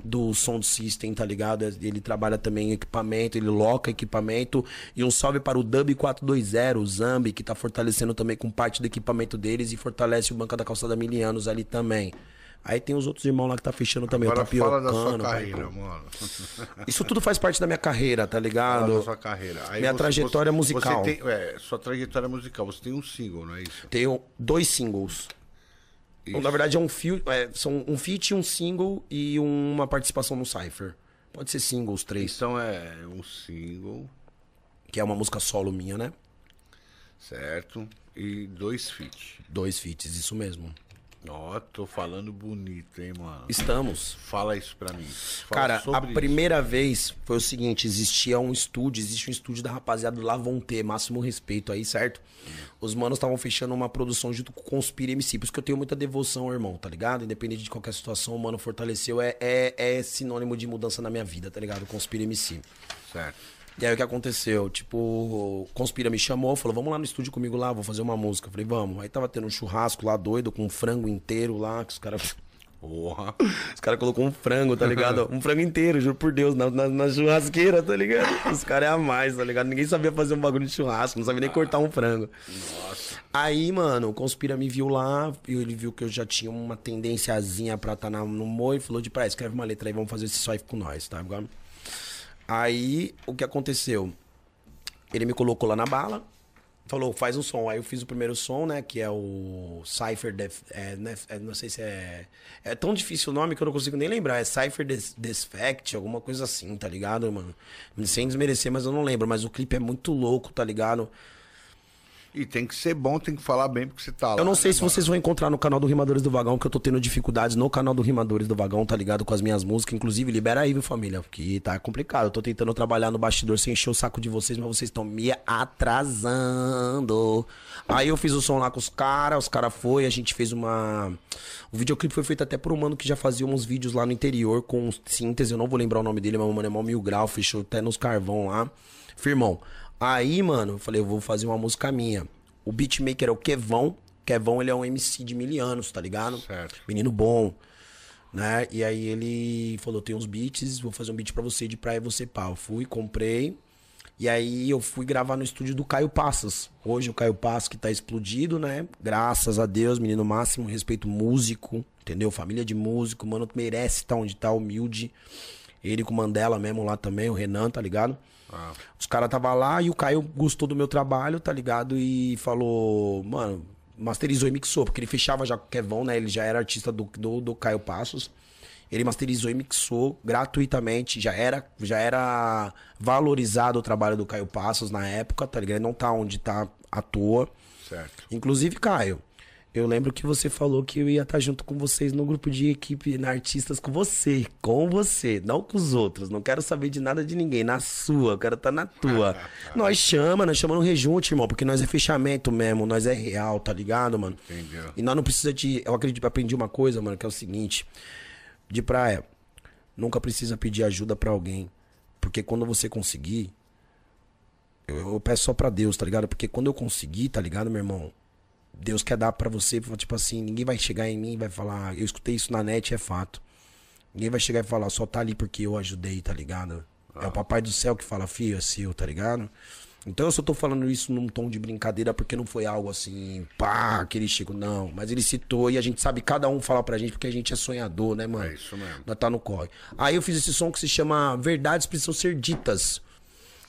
do Sound System, tá ligado? Ele trabalha também em equipamento, ele loca equipamento. E um salve para o Dub 420, o Zambi, que tá fortalecendo também com parte do equipamento deles e fortalece o Banca da Calçada Milianos ali também. Aí tem os outros irmãos lá que tá fechando também, Agora o Tapiocano. fala da sua pai, carreira, pô. mano. Isso tudo faz parte da minha carreira, tá Fala ligado? da sua carreira. Aí Minha você- trajetória você- musical. Você tem, é, sua trajetória musical, você tem um single, não é isso? Tenho dois singles. Isso. Na verdade, é um fio, é, são um feat, um single e uma participação no Cypher. Pode ser singles, três. Então é um single, Que é uma música solo minha, né? certo? E dois feat. Dois feats, isso mesmo. Ó, tô falando bonito, hein, mano? Estamos. Fala isso pra mim. Fala Cara, a isso. primeira vez foi o seguinte: existia um estúdio, existe um estúdio da rapaziada do Lavonte, máximo respeito aí, certo? Os manos estavam fechando uma produção junto com o Conspira MC, por isso que eu tenho muita devoção, irmão, tá ligado? Independente de qualquer situação, o mano fortaleceu, é, é, é sinônimo de mudança na minha vida, tá ligado? Conspira MC. Certo. E aí o que aconteceu? Tipo, o Conspira me chamou, falou, vamos lá no estúdio comigo lá, vou fazer uma música. Eu falei, vamos. Aí tava tendo um churrasco lá doido, com um frango inteiro lá, que os caras. Porra. Os caras colocou um frango, tá ligado? Um frango inteiro, juro por Deus, na, na, na churrasqueira, tá ligado? Os caras é a mais, tá ligado? Ninguém sabia fazer um bagulho de churrasco, não sabia nem cortar um frango. Aí, mano, o Conspira me viu lá, e ele viu que eu já tinha uma tendenciazinha pra estar no moio, e falou de pra escreve uma letra aí, vamos fazer esse swipe com nós, tá ligado? Aí, o que aconteceu? Ele me colocou lá na bala, falou, faz um som. Aí eu fiz o primeiro som, né? Que é o Cypher Def, é, né, é, não sei se é. É tão difícil o nome que eu não consigo nem lembrar. É Cypher Des, alguma coisa assim, tá ligado, mano? Sem desmerecer, mas eu não lembro. Mas o clipe é muito louco, tá ligado? E tem que ser bom, tem que falar bem porque você tá lá. Eu não sei né, se mano? vocês vão encontrar no canal do Rimadores do Vagão, que eu tô tendo dificuldades no canal do Rimadores do Vagão, tá ligado? Com as minhas músicas. Inclusive, libera aí, viu, família? Porque tá complicado. Eu tô tentando trabalhar no bastidor sem encher o saco de vocês, mas vocês estão me atrasando. Aí eu fiz o som lá com os caras, os caras foi, a gente fez uma. O videoclipe foi feito até por um mano que já fazia uns vídeos lá no interior com síntese. Eu não vou lembrar o nome dele, mas o mano é mó mil grau, fechou até nos carvão lá. Firmão. Aí, mano, eu falei, eu vou fazer uma música minha. O beatmaker é o Kevão. Kevão, ele é um MC de mil anos, tá ligado? Certo. Menino bom, né? E aí ele falou, tem uns beats, vou fazer um beat pra você de praia e você pau. Fui, comprei. E aí eu fui gravar no estúdio do Caio Passos. Hoje o Caio Passos que tá explodido, né? Graças a Deus, menino máximo, respeito músico, entendeu? Família de músico, mano, merece estar onde tá, humilde. Ele com o Mandela mesmo lá também, o Renan, tá ligado? Ah, Os caras tava lá e o Caio gostou do meu trabalho, tá ligado? E falou, mano, masterizou e mixou, porque ele fechava já com o Kevão, né? Ele já era artista do, do, do Caio Passos. Ele masterizou e mixou gratuitamente. Já era, já era valorizado o trabalho do Caio Passos na época, tá ligado? Ele não tá onde tá à toa. certo. Inclusive, Caio, Eu lembro que você falou que eu ia estar junto com vocês no grupo de equipe na artistas com você. Com você, não com os outros. Não quero saber de nada de ninguém. Na sua, eu quero estar na tua. nós chama, nós chamamos no rejunte, irmão, porque nós é fechamento mesmo, nós é real, tá ligado, mano? Entendeu. E nós não precisa de. Eu acredito aprendi uma coisa, mano, que é o seguinte: de praia, nunca precisa pedir ajuda pra alguém. Porque quando você conseguir, eu, eu peço só pra Deus, tá ligado? Porque quando eu conseguir, tá ligado, meu irmão? Deus quer dar pra você, tipo assim, ninguém vai chegar em mim e vai falar, "Ah, eu escutei isso na net, é fato. Ninguém vai chegar e falar, só tá ali porque eu ajudei, tá ligado? É o papai do céu que fala, filho, é seu, tá ligado? Então eu só tô falando isso num tom de brincadeira porque não foi algo assim, pá, aquele Chico, não. Mas ele citou e a gente sabe, cada um fala pra gente porque a gente é sonhador, né, mano? É isso mesmo. Nós tá no corre. Aí eu fiz esse som que se chama Verdades Precisam Ser Ditas.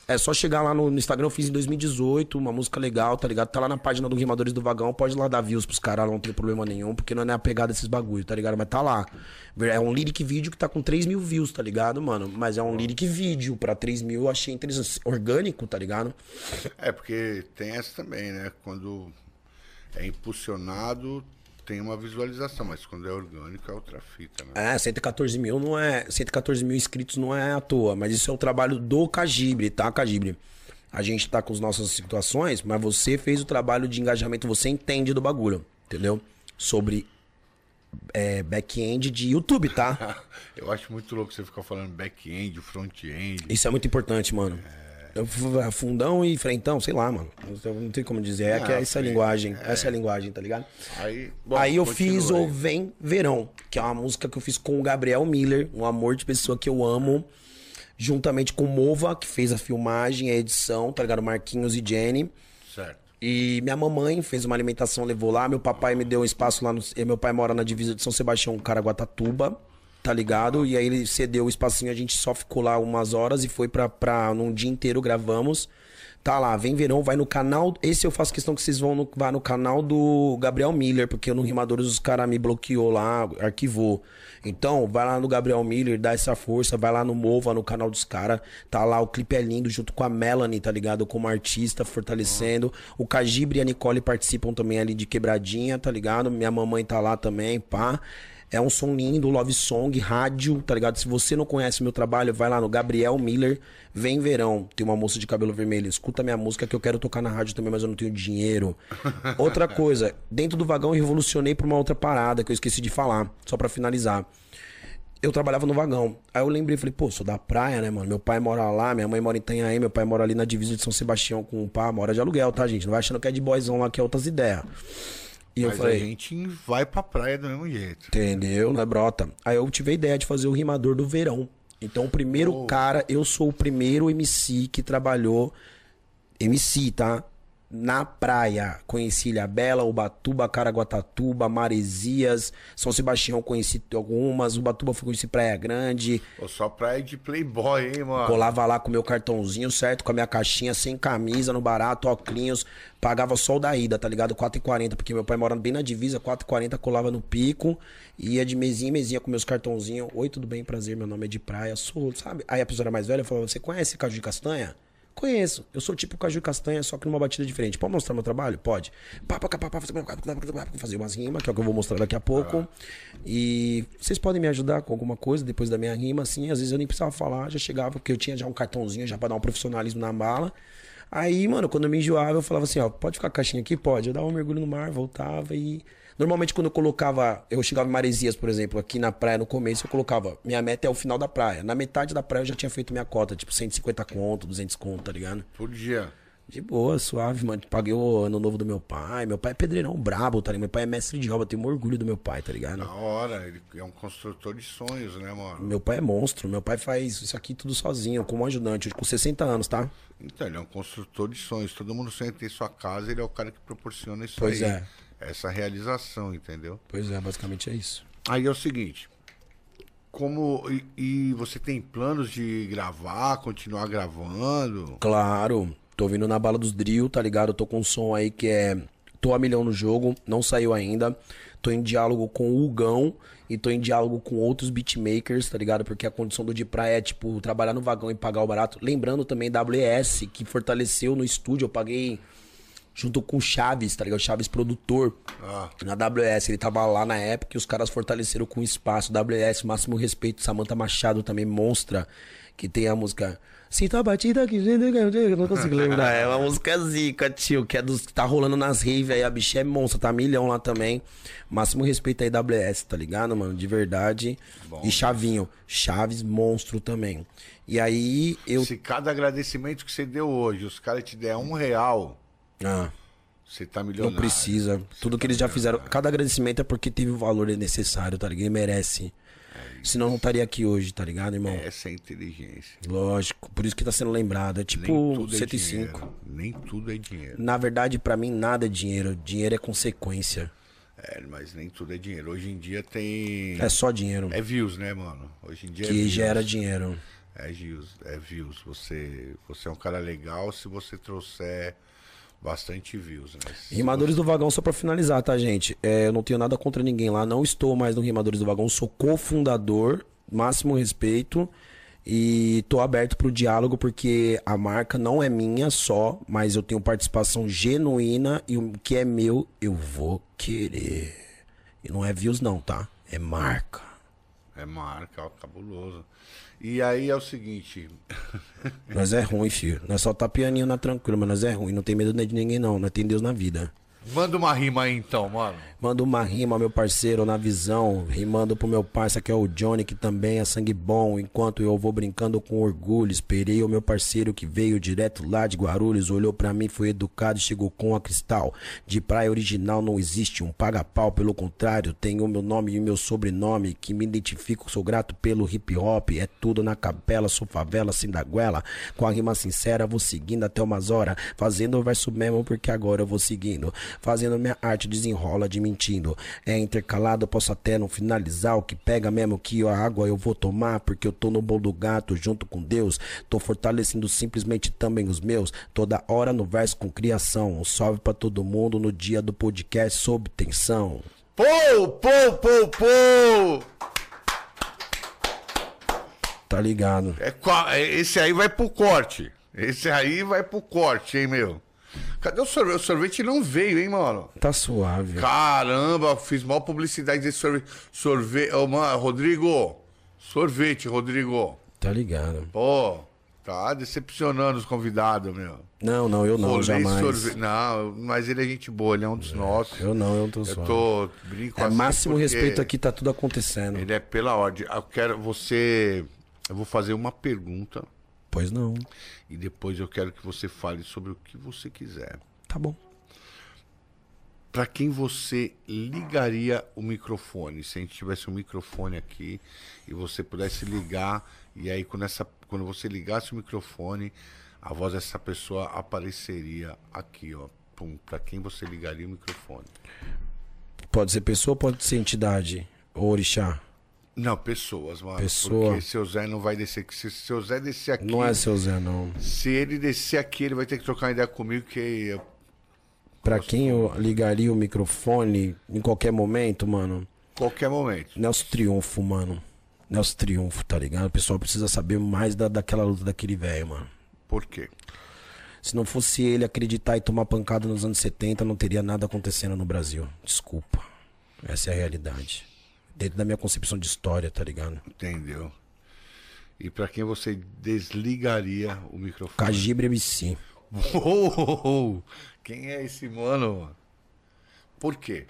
É só chegar lá no, Instagram, eu fiz em 2018, uma música legal, tá ligado? Tá lá na página do Rimadores do Vagão, pode lá dar views pros caras, não tem problema nenhum, porque não é a pegada desses bagulho, tá ligado? Mas tá lá. É um lyric vídeo que tá com 3 mil views, tá ligado, mano? Mas é um lyric vídeo, pra 3 mil eu achei interessante. Orgânico, tá ligado? É, porque tem essa também, né? Quando é impulsionado, tem uma visualização, mas quando é orgânico é outra fita, né? É, 114 mil não é. 114 mil inscritos não é à toa, mas isso é o trabalho do Cagibre, tá, Cagibre? A gente tá com as nossas situações, mas você fez o trabalho de engajamento, você entende do bagulho, entendeu? Sobre é, back-end de YouTube, tá? Eu acho muito louco você ficar falando back-end, front-end. Isso é muito importante, mano. F- Fundão e frentão, sei lá, mano. Não tem como dizer. É Ah, que essa é a frente, linguagem. Essa é a linguagem, tá ligado? Aí, bom, Aí eu fiz aí. o Vem Verão, que é uma música que eu fiz com o Gabriel Miller, um amor de pessoa que eu amo, juntamente com o Mova, que fez a filmagem, a edição, tá ligado? Marquinhos e Jenny. Certo. E minha mamãe fez uma alimentação, levou lá. Meu papai me deu um espaço lá no. e Meu pai mora na divisa de São Sebastião, Caraguatatuba, tá ligado? E aí ele cedeu o espacinho, a gente só ficou lá umas horas e foi pra. pra num dia inteiro gravamos. Tá lá, vem verão, vai no canal. Esse eu faço questão que vocês vão no, vá no canal do Gabriel Miller, porque no Rimadores os caras me bloqueou lá, arquivou. Então, vai lá no Gabriel Miller, dá essa força, vai lá no Mova, no canal dos caras. Tá lá, o clipe é lindo, junto com a Melanie, tá ligado? Como artista, fortalecendo. O Cagibre e a Nicole participam também ali de quebradinha, tá ligado? Minha mamãe tá lá também, pá. É um som lindo, love song, rádio, tá ligado? Se você não conhece o meu trabalho, vai lá no Gabriel Miller, vem verão. Tem uma moça de cabelo vermelho, escuta minha música que eu quero tocar na rádio também, mas eu não tenho dinheiro. Outra coisa, dentro do vagão eu revolucionei pra uma outra parada que eu esqueci de falar, só pra finalizar. Eu trabalhava no vagão. Aí eu lembrei, falei, pô, sou da praia, né, mano? Meu pai mora lá, minha mãe mora em Itanhaém, meu pai mora ali na divisa de São Sebastião com o pá, mora de aluguel, tá, gente? Não vai achando que é de boyzão lá, que é outras ideias. E eu Mas falei, a gente vai pra praia do mesmo jeito. Entendeu, né, brota? Aí eu tive a ideia de fazer o rimador do verão. Então, o primeiro cara, eu sou o primeiro MC que trabalhou. MC, tá? Na praia. Conheci Ilha Bela, Ubatuba, Caraguatatuba, Maresias, São Sebastião conheci algumas, Ubatuba fui conheci Praia Grande. Pô, só praia de playboy, hein, mano? Colava lá com meu cartãozinho, certo? Com a minha caixinha, sem camisa, no barato, óculos. Pagava só o da ida, tá ligado? 4,40, porque meu pai morando bem na divisa, 4,40, colava no pico. Ia de mesinha em mesinha com meus cartãozinhos. Oi, tudo bem? Prazer, meu nome é de praia, sou, sabe? Aí a pessoa era mais velha falava, você conhece caju de castanha? Conheço. Eu sou tipo caju castanha, só que numa batida diferente. Pode mostrar meu trabalho? Pode. Fazer umas rimas, que é o que eu vou mostrar daqui a pouco. E vocês podem me ajudar com alguma coisa depois da minha rima, assim. Às vezes eu nem precisava falar, já chegava, porque eu tinha já um cartãozinho já pra dar um profissionalismo na mala. Aí, mano, quando eu me enjoava, eu falava assim, ó, pode ficar a caixinha aqui? Pode. Eu dava um mergulho no mar, voltava e. Normalmente, quando eu colocava. Eu chegava em Maresias, por exemplo, aqui na praia no começo, eu colocava. Minha meta é o final da praia. Na metade da praia eu já tinha feito minha cota, tipo 150 conto, 200 conto, tá ligado? Por dia. De boa, suave, mano. Paguei o ano novo do meu pai. Meu pai é pedreirão brabo, tá ligado? Meu pai é mestre de obra, tenho orgulho do meu pai, tá ligado? Na hora, ele é um construtor de sonhos, né, mano? Meu pai é monstro, meu pai faz isso aqui tudo sozinho, como ajudante, com 60 anos, tá? Então, ele é um construtor de sonhos. Todo mundo sonha em sua casa, ele é o cara que proporciona isso Pois aí. é. Essa realização, entendeu? Pois é, basicamente é isso. Aí é o seguinte. Como. E, e você tem planos de gravar, continuar gravando? Claro, tô vindo na bala dos drill, tá ligado? Tô com um som aí que é. Tô a milhão no jogo, não saiu ainda. Tô em diálogo com o Hugão e tô em diálogo com outros beatmakers, tá ligado? Porque a condição do de praia é, tipo, trabalhar no vagão e pagar o barato. Lembrando também WS, que fortaleceu no estúdio, eu paguei junto com o Chaves, tá ligado? O Chaves produtor. Ah. Na WS, ele tava lá na época e os caras fortaleceram com o espaço. WS, máximo respeito. Samantha Machado também, monstra, que tem a música. Sinto a batida que. Eu não consigo lembrar. É uma música zica, tio, que é dos que tá rolando nas raves aí. A bicha é monstra, tá milhão lá também. Máximo respeito aí, WS, tá ligado, mano? De verdade. e Chavinho. Chaves, monstro também. E aí eu. Se cada agradecimento que você deu hoje, os caras te der um real, Ah. você tá milionário. Não precisa. Tudo que eles já fizeram. Cada agradecimento é porque teve o valor necessário, tá ligado? Ele merece. Senão não estaria aqui hoje, tá ligado, irmão? Essa é inteligência. Lógico. Por isso que tá sendo lembrado. É Nem tipo é 105. dinheiro. Nem tudo é dinheiro. Na verdade, pra mim, nada é dinheiro. Dinheiro é consequência. É, mas nem tudo é dinheiro. Hoje em dia tem. É só dinheiro. É views, né, mano? Hoje em dia é que views. gera dinheiro. É views, é views. Você, você é um cara legal se você trouxer bastante views, né? Rimadores do Vagão, só pra finalizar, tá, gente? É, eu não tenho nada contra ninguém lá. Não estou mais no Rimadores do Vagão. Sou cofundador. Máximo respeito. E tô aberto pro diálogo porque a marca não é minha só, mas eu tenho participação genuína e o que é meu eu vou querer. E não é views não, tá? É marca. É marca, ó, cabuloso. E aí é o seguinte, Nós é ruim, filho. Nós só tá pianinho na tranquila, mas nós é ruim. Não tem medo de ninguém, não. Nós tem Deus na vida. Manda uma rima aí então, mano. Manda uma rima, meu parceiro, na visão. Rimando pro meu parceiro, que é o Johnny, que também é sangue bom. Enquanto eu vou brincando com orgulho. Esperei o meu parceiro que veio direto lá de Guarulhos. Olhou pra mim, foi educado e chegou com a cristal. De praia original não existe um paga-pau. Pelo contrário, tenho meu nome e meu sobrenome. Que me identifico, sou grato pelo hip hop. É tudo na capela, sou favela, sem da goela. Com a rima sincera, vou seguindo até umas horas. Fazendo o verso mesmo, porque agora eu vou seguindo. Fazendo minha arte, desenrola de mentindo. É intercalado, posso até não finalizar. O que pega mesmo que a água eu vou tomar. Porque eu tô no bom do gato, junto com Deus. Tô fortalecendo simplesmente também os meus. Toda hora no verso com criação. Um salve pra todo mundo no dia do podcast sob tensão. Pô, pô, pô, pô! Tá ligado? É, é- esse aí vai pro corte. Esse aí vai pro corte, hein, meu? Cadê o sorvete? O sorvete não veio, hein, mano? Tá suave. Caramba, fiz mal publicidade desse sorvete. Sorvete. Ô, mano, Rodrigo. Sorvete, Rodrigo. Tá ligado. Pô, tá decepcionando os convidados, meu. Não, não, eu não, Rolê jamais. sorvete- Não, mas ele é gente boa, ele é um dos nossos. Eu não, eu tô Eu suave. tô brinco É assim máximo respeito aqui, tá tudo acontecendo. Ele é pela ordem. Eu quero você. Eu vou fazer uma pergunta Pois não. e depois eu quero que você fale sobre o que você quiser. Tá bom. Pra quem você ligaria o microfone? Se a gente tivesse um microfone aqui e você pudesse ligar, e aí quando, essa, quando você ligasse o microfone, a voz dessa pessoa apareceria aqui, ó. Pum, pra quem você ligaria o microfone? Pode ser pessoa, pode ser entidade. Ou orixá. Não, pessoas, mano. Pessoa. Porque seu Zé não vai descer. Se seu Zé descer aqui. Não é seu Zé, não. Se ele descer aqui, ele vai ter que trocar uma ideia comigo, que eu Pra quem eu ligaria o microfone em qualquer momento, mano. qualquer momento. Nelson Triunfo, mano. Nelson Triunfo, tá ligado? O pessoal precisa saber mais da, daquela luta daquele velho, mano. Por quê? Se não fosse ele acreditar e tomar pancada nos anos 70, não teria nada acontecendo no Brasil. Desculpa. Essa é a realidade. Dentro da minha concepção de história, tá ligado? Entendeu? E pra quem você desligaria o microfone? Cajibre MC. Uou! Quem é esse mano? Por quê?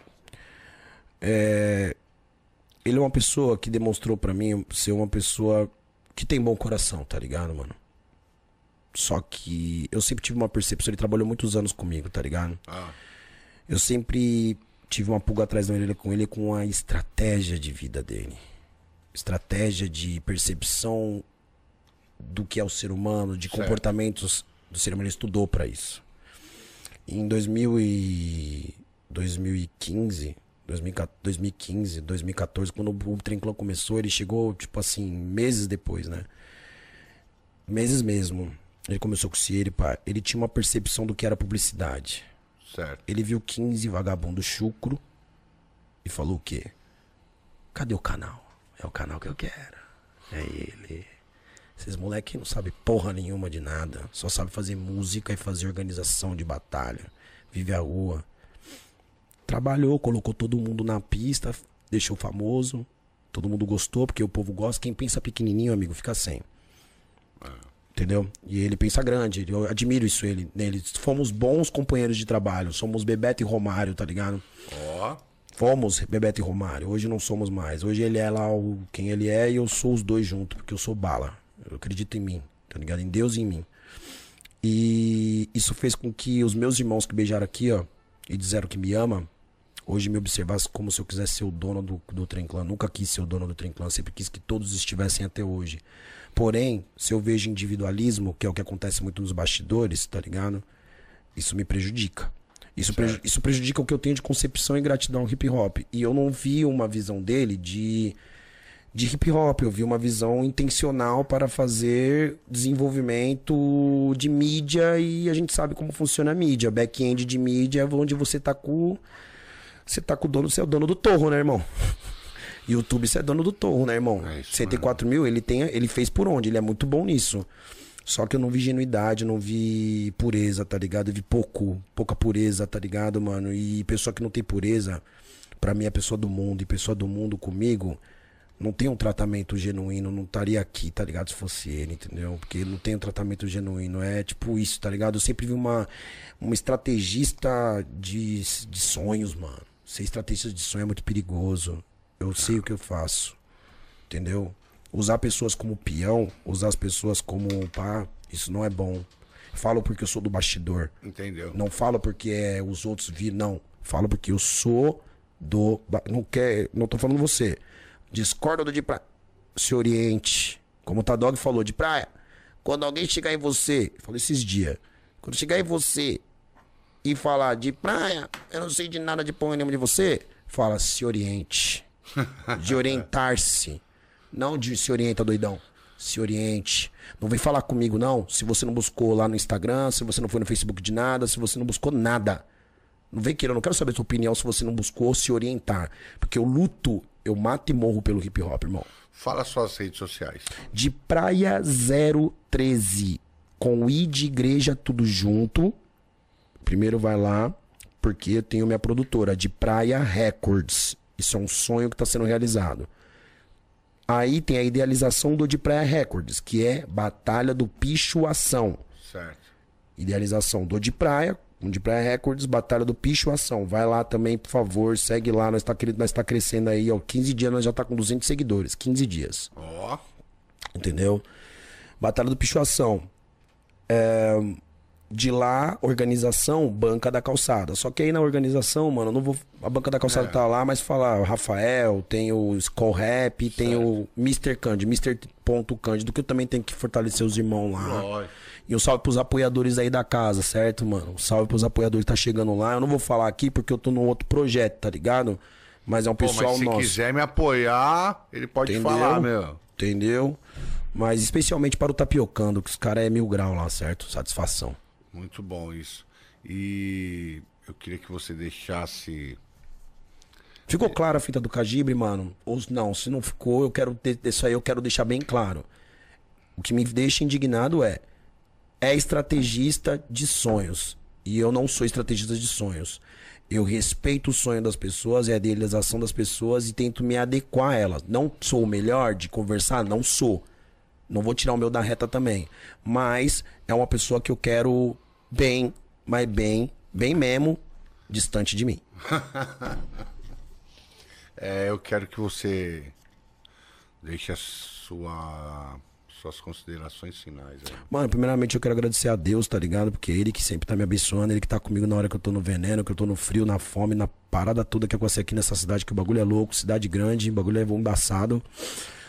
Ele é uma pessoa que demonstrou pra mim ser uma pessoa que tem bom coração, tá ligado, mano? Só que eu sempre tive uma percepção, ele trabalhou muitos anos comigo, tá ligado? Ah, Eu sempre tive uma pulga atrás da orelha com ele com a estratégia de vida dele. Estratégia de percepção do que é o ser humano, de Certo. comportamentos do ser humano. Ele estudou pra isso. Em 2000 e 2015, 2014 2015, 2014, quando o Trinclã começou, ele chegou, tipo assim, meses depois, né? Meses mesmo. Ele começou com o Cieri, pá. Ele tinha uma percepção do que era publicidade. Certo. Ele viu 15 vagabundos chucro e falou o quê? Cadê o canal? É o canal que eu quero. É ele. Esses moleque não sabem porra nenhuma de nada. Só sabe fazer música e fazer organização de batalha. vive a rua. Trabalhou, colocou todo mundo na pista, deixou famoso. Todo mundo gostou, porque o povo gosta. Quem pensa pequenininho, amigo, fica sem. Entendeu? E ele pensa grande. Eu admiro isso ele, nele. Fomos bons companheiros de trabalho. Somos Bebeto e Romário, tá ligado? Ó. Fomos Bebeto e Romário. Hoje não somos mais. Hoje ele é lá o, quem ele é e eu sou os dois juntos, porque eu sou bala. Eu acredito em mim, tá ligado? Em Deus e em mim. E isso fez com que os meus irmãos que beijaram aqui, ó, e disseram que me ama, hoje me observassem como se eu quisesse ser o dono do, do Trem Clã. Nunca quis ser o dono do Trem Clã, sempre quis que todos estivessem até hoje. Porém, se eu vejo individualismo, que é o que acontece muito nos bastidores, tá ligado? Isso me prejudica. Isso, preju isso prejudica o que eu tenho de concepção e gratidão ao hip hop. E eu não vi uma visão dele de, de hip hop, eu vi uma visão intencional para fazer desenvolvimento de mídia e a gente sabe como funciona a mídia. Back-end de mídia é onde você tá com. Você tá com o dono, você é o dono do torro, né, irmão? YouTube, você é dono do torro, né, irmão? É isso 104 mil, ele, tem, ele fez por onde? Ele é muito bom nisso. Só que eu não vi genuidade, não vi pureza, tá ligado? Eu vi pouco, pouca pureza, tá ligado, mano? E pessoa que não tem pureza, pra mim é pessoa do mundo. E pessoa do mundo comigo não tem um tratamento genuíno, não estaria aqui, tá ligado? Se fosse ele, entendeu? Porque não tem um tratamento genuíno. É tipo isso, tá ligado? Eu sempre vi uma, uma estrategista de, de sonhos, mano. Ser estrategista de sonho é muito perigoso. Eu sei o que eu faço. Entendeu? Usar pessoas como peão, usar as pessoas como pá, isso não é bom. Falo porque eu sou do bastidor. Entendeu? Não falo porque é, os outros viram, não. Falo porque eu sou do. Não quer. Não tô falando você. Discorda do de praia. Se oriente. Como o Tadog falou, de praia. Quando alguém chegar em você, falou esses dias. Quando chegar em você e falar de praia, eu não sei de nada de porra nenhuma de você, fala, se oriente. De orientar-se. Não de se orienta, doidão. Se oriente. Não vem falar comigo, não. Se você não buscou lá no Instagram, se você não foi no Facebook de nada, se você não buscou nada. Não vem querer, eu não quero saber a sua opinião se você não buscou se orientar. Porque eu luto, eu mato e morro pelo hip hop, irmão. Fala suas redes sociais. De Praia 013, com I de igreja tudo junto. Primeiro vai lá, porque eu tenho minha produtora, de Praia Records. Isso é um sonho que está sendo realizado. Aí tem a idealização do de Praia Records, que é Batalha do Picho Ação. Certo. Idealização do de Praia, um de Praia Records, Batalha do Picho Ação. Vai lá também, por favor, segue lá. Nós está nós tá crescendo aí, ó. 15 dias nós já tá com 200 seguidores. 15 dias. Ó. Entendeu? Batalha do Pichuação. É, de lá, organização, banca da calçada. Só que aí na organização, mano, não vou. A banca da calçada É. tá lá, mas falar, o Rafael, tem o Skull Rap, tem o Mr. Candy, Mr. Ponto Cândido, que eu também tenho que fortalecer os irmãos lá. Lógico. E um salve pros apoiadores aí da casa, certo, mano? Um salve pros apoiadores que tá chegando lá. Eu não vou falar aqui porque eu tô num outro projeto, tá ligado? Mas é um Pô, pessoal mas se nosso. quiser me apoiar, ele pode Entendeu? falar, meu. Entendeu? Mas especialmente para o tapiocando, que os caras é mil grau lá, certo? Satisfação. Muito bom isso. E eu queria que você deixasse. Ficou clara a fita do Cagibre, mano? Ou não, se não ficou, eu quero isso aí eu quero deixar bem claro. O que me deixa indignado é é estrategista de sonhos. E eu não sou estrategista de sonhos. Eu respeito o sonho das pessoas e a idealização das pessoas e tento me adequar a elas. Não sou o melhor de conversar? Não sou. Não vou tirar o meu da reta também. Mas é uma pessoa que eu quero bem, mas bem, bem mesmo, distante de mim. É, eu quero que você deixe a sua, suas considerações finais. Aí. Mano, primeiramente eu quero agradecer a Deus, tá ligado? Porque ele que sempre tá me abençoando, ele que tá comigo na hora que eu tô no veneno, que eu tô no frio, na fome, na parada toda que acontece aqui nessa cidade, que o bagulho é louco, cidade grande, o bagulho é embaçado.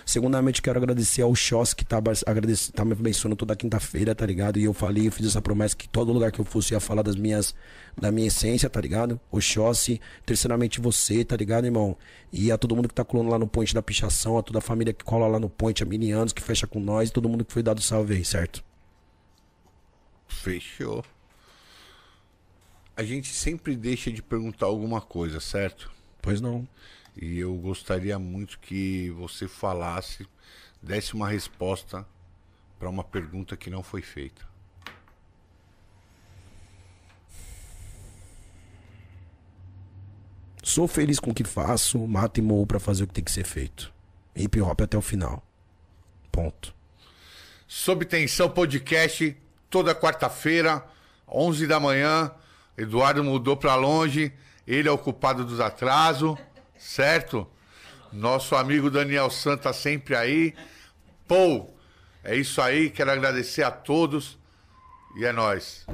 Segundamente, quero agradecer ao Xoss que tá, agradece- tá me abençoando toda quinta-feira, tá ligado? E eu falei, eu fiz essa promessa que todo lugar que eu fosse ia falar das minhas, da minha essência, tá ligado? O Xoss, terceiramente você, tá ligado, irmão? E a todo mundo que tá colando lá no Ponte da Pichação, a toda a família que cola lá no Ponte, a Minianos, que fecha com nós, e todo mundo que foi dado salve aí, certo? Fechou. A gente sempre deixa de perguntar alguma coisa, certo? Pois não. E eu gostaria muito que você falasse, desse uma resposta para uma pergunta que não foi feita. Sou feliz com o que faço, mato e morro pra fazer o que tem que ser feito. Hip hop até o final. Ponto. Sob Tensão Podcast, toda quarta-feira, 11 da manhã. Eduardo mudou pra longe, ele é o culpado dos atrasos, certo? Nosso amigo Daniel Santa sempre aí. Pô, é isso aí, quero agradecer a todos e é nóis.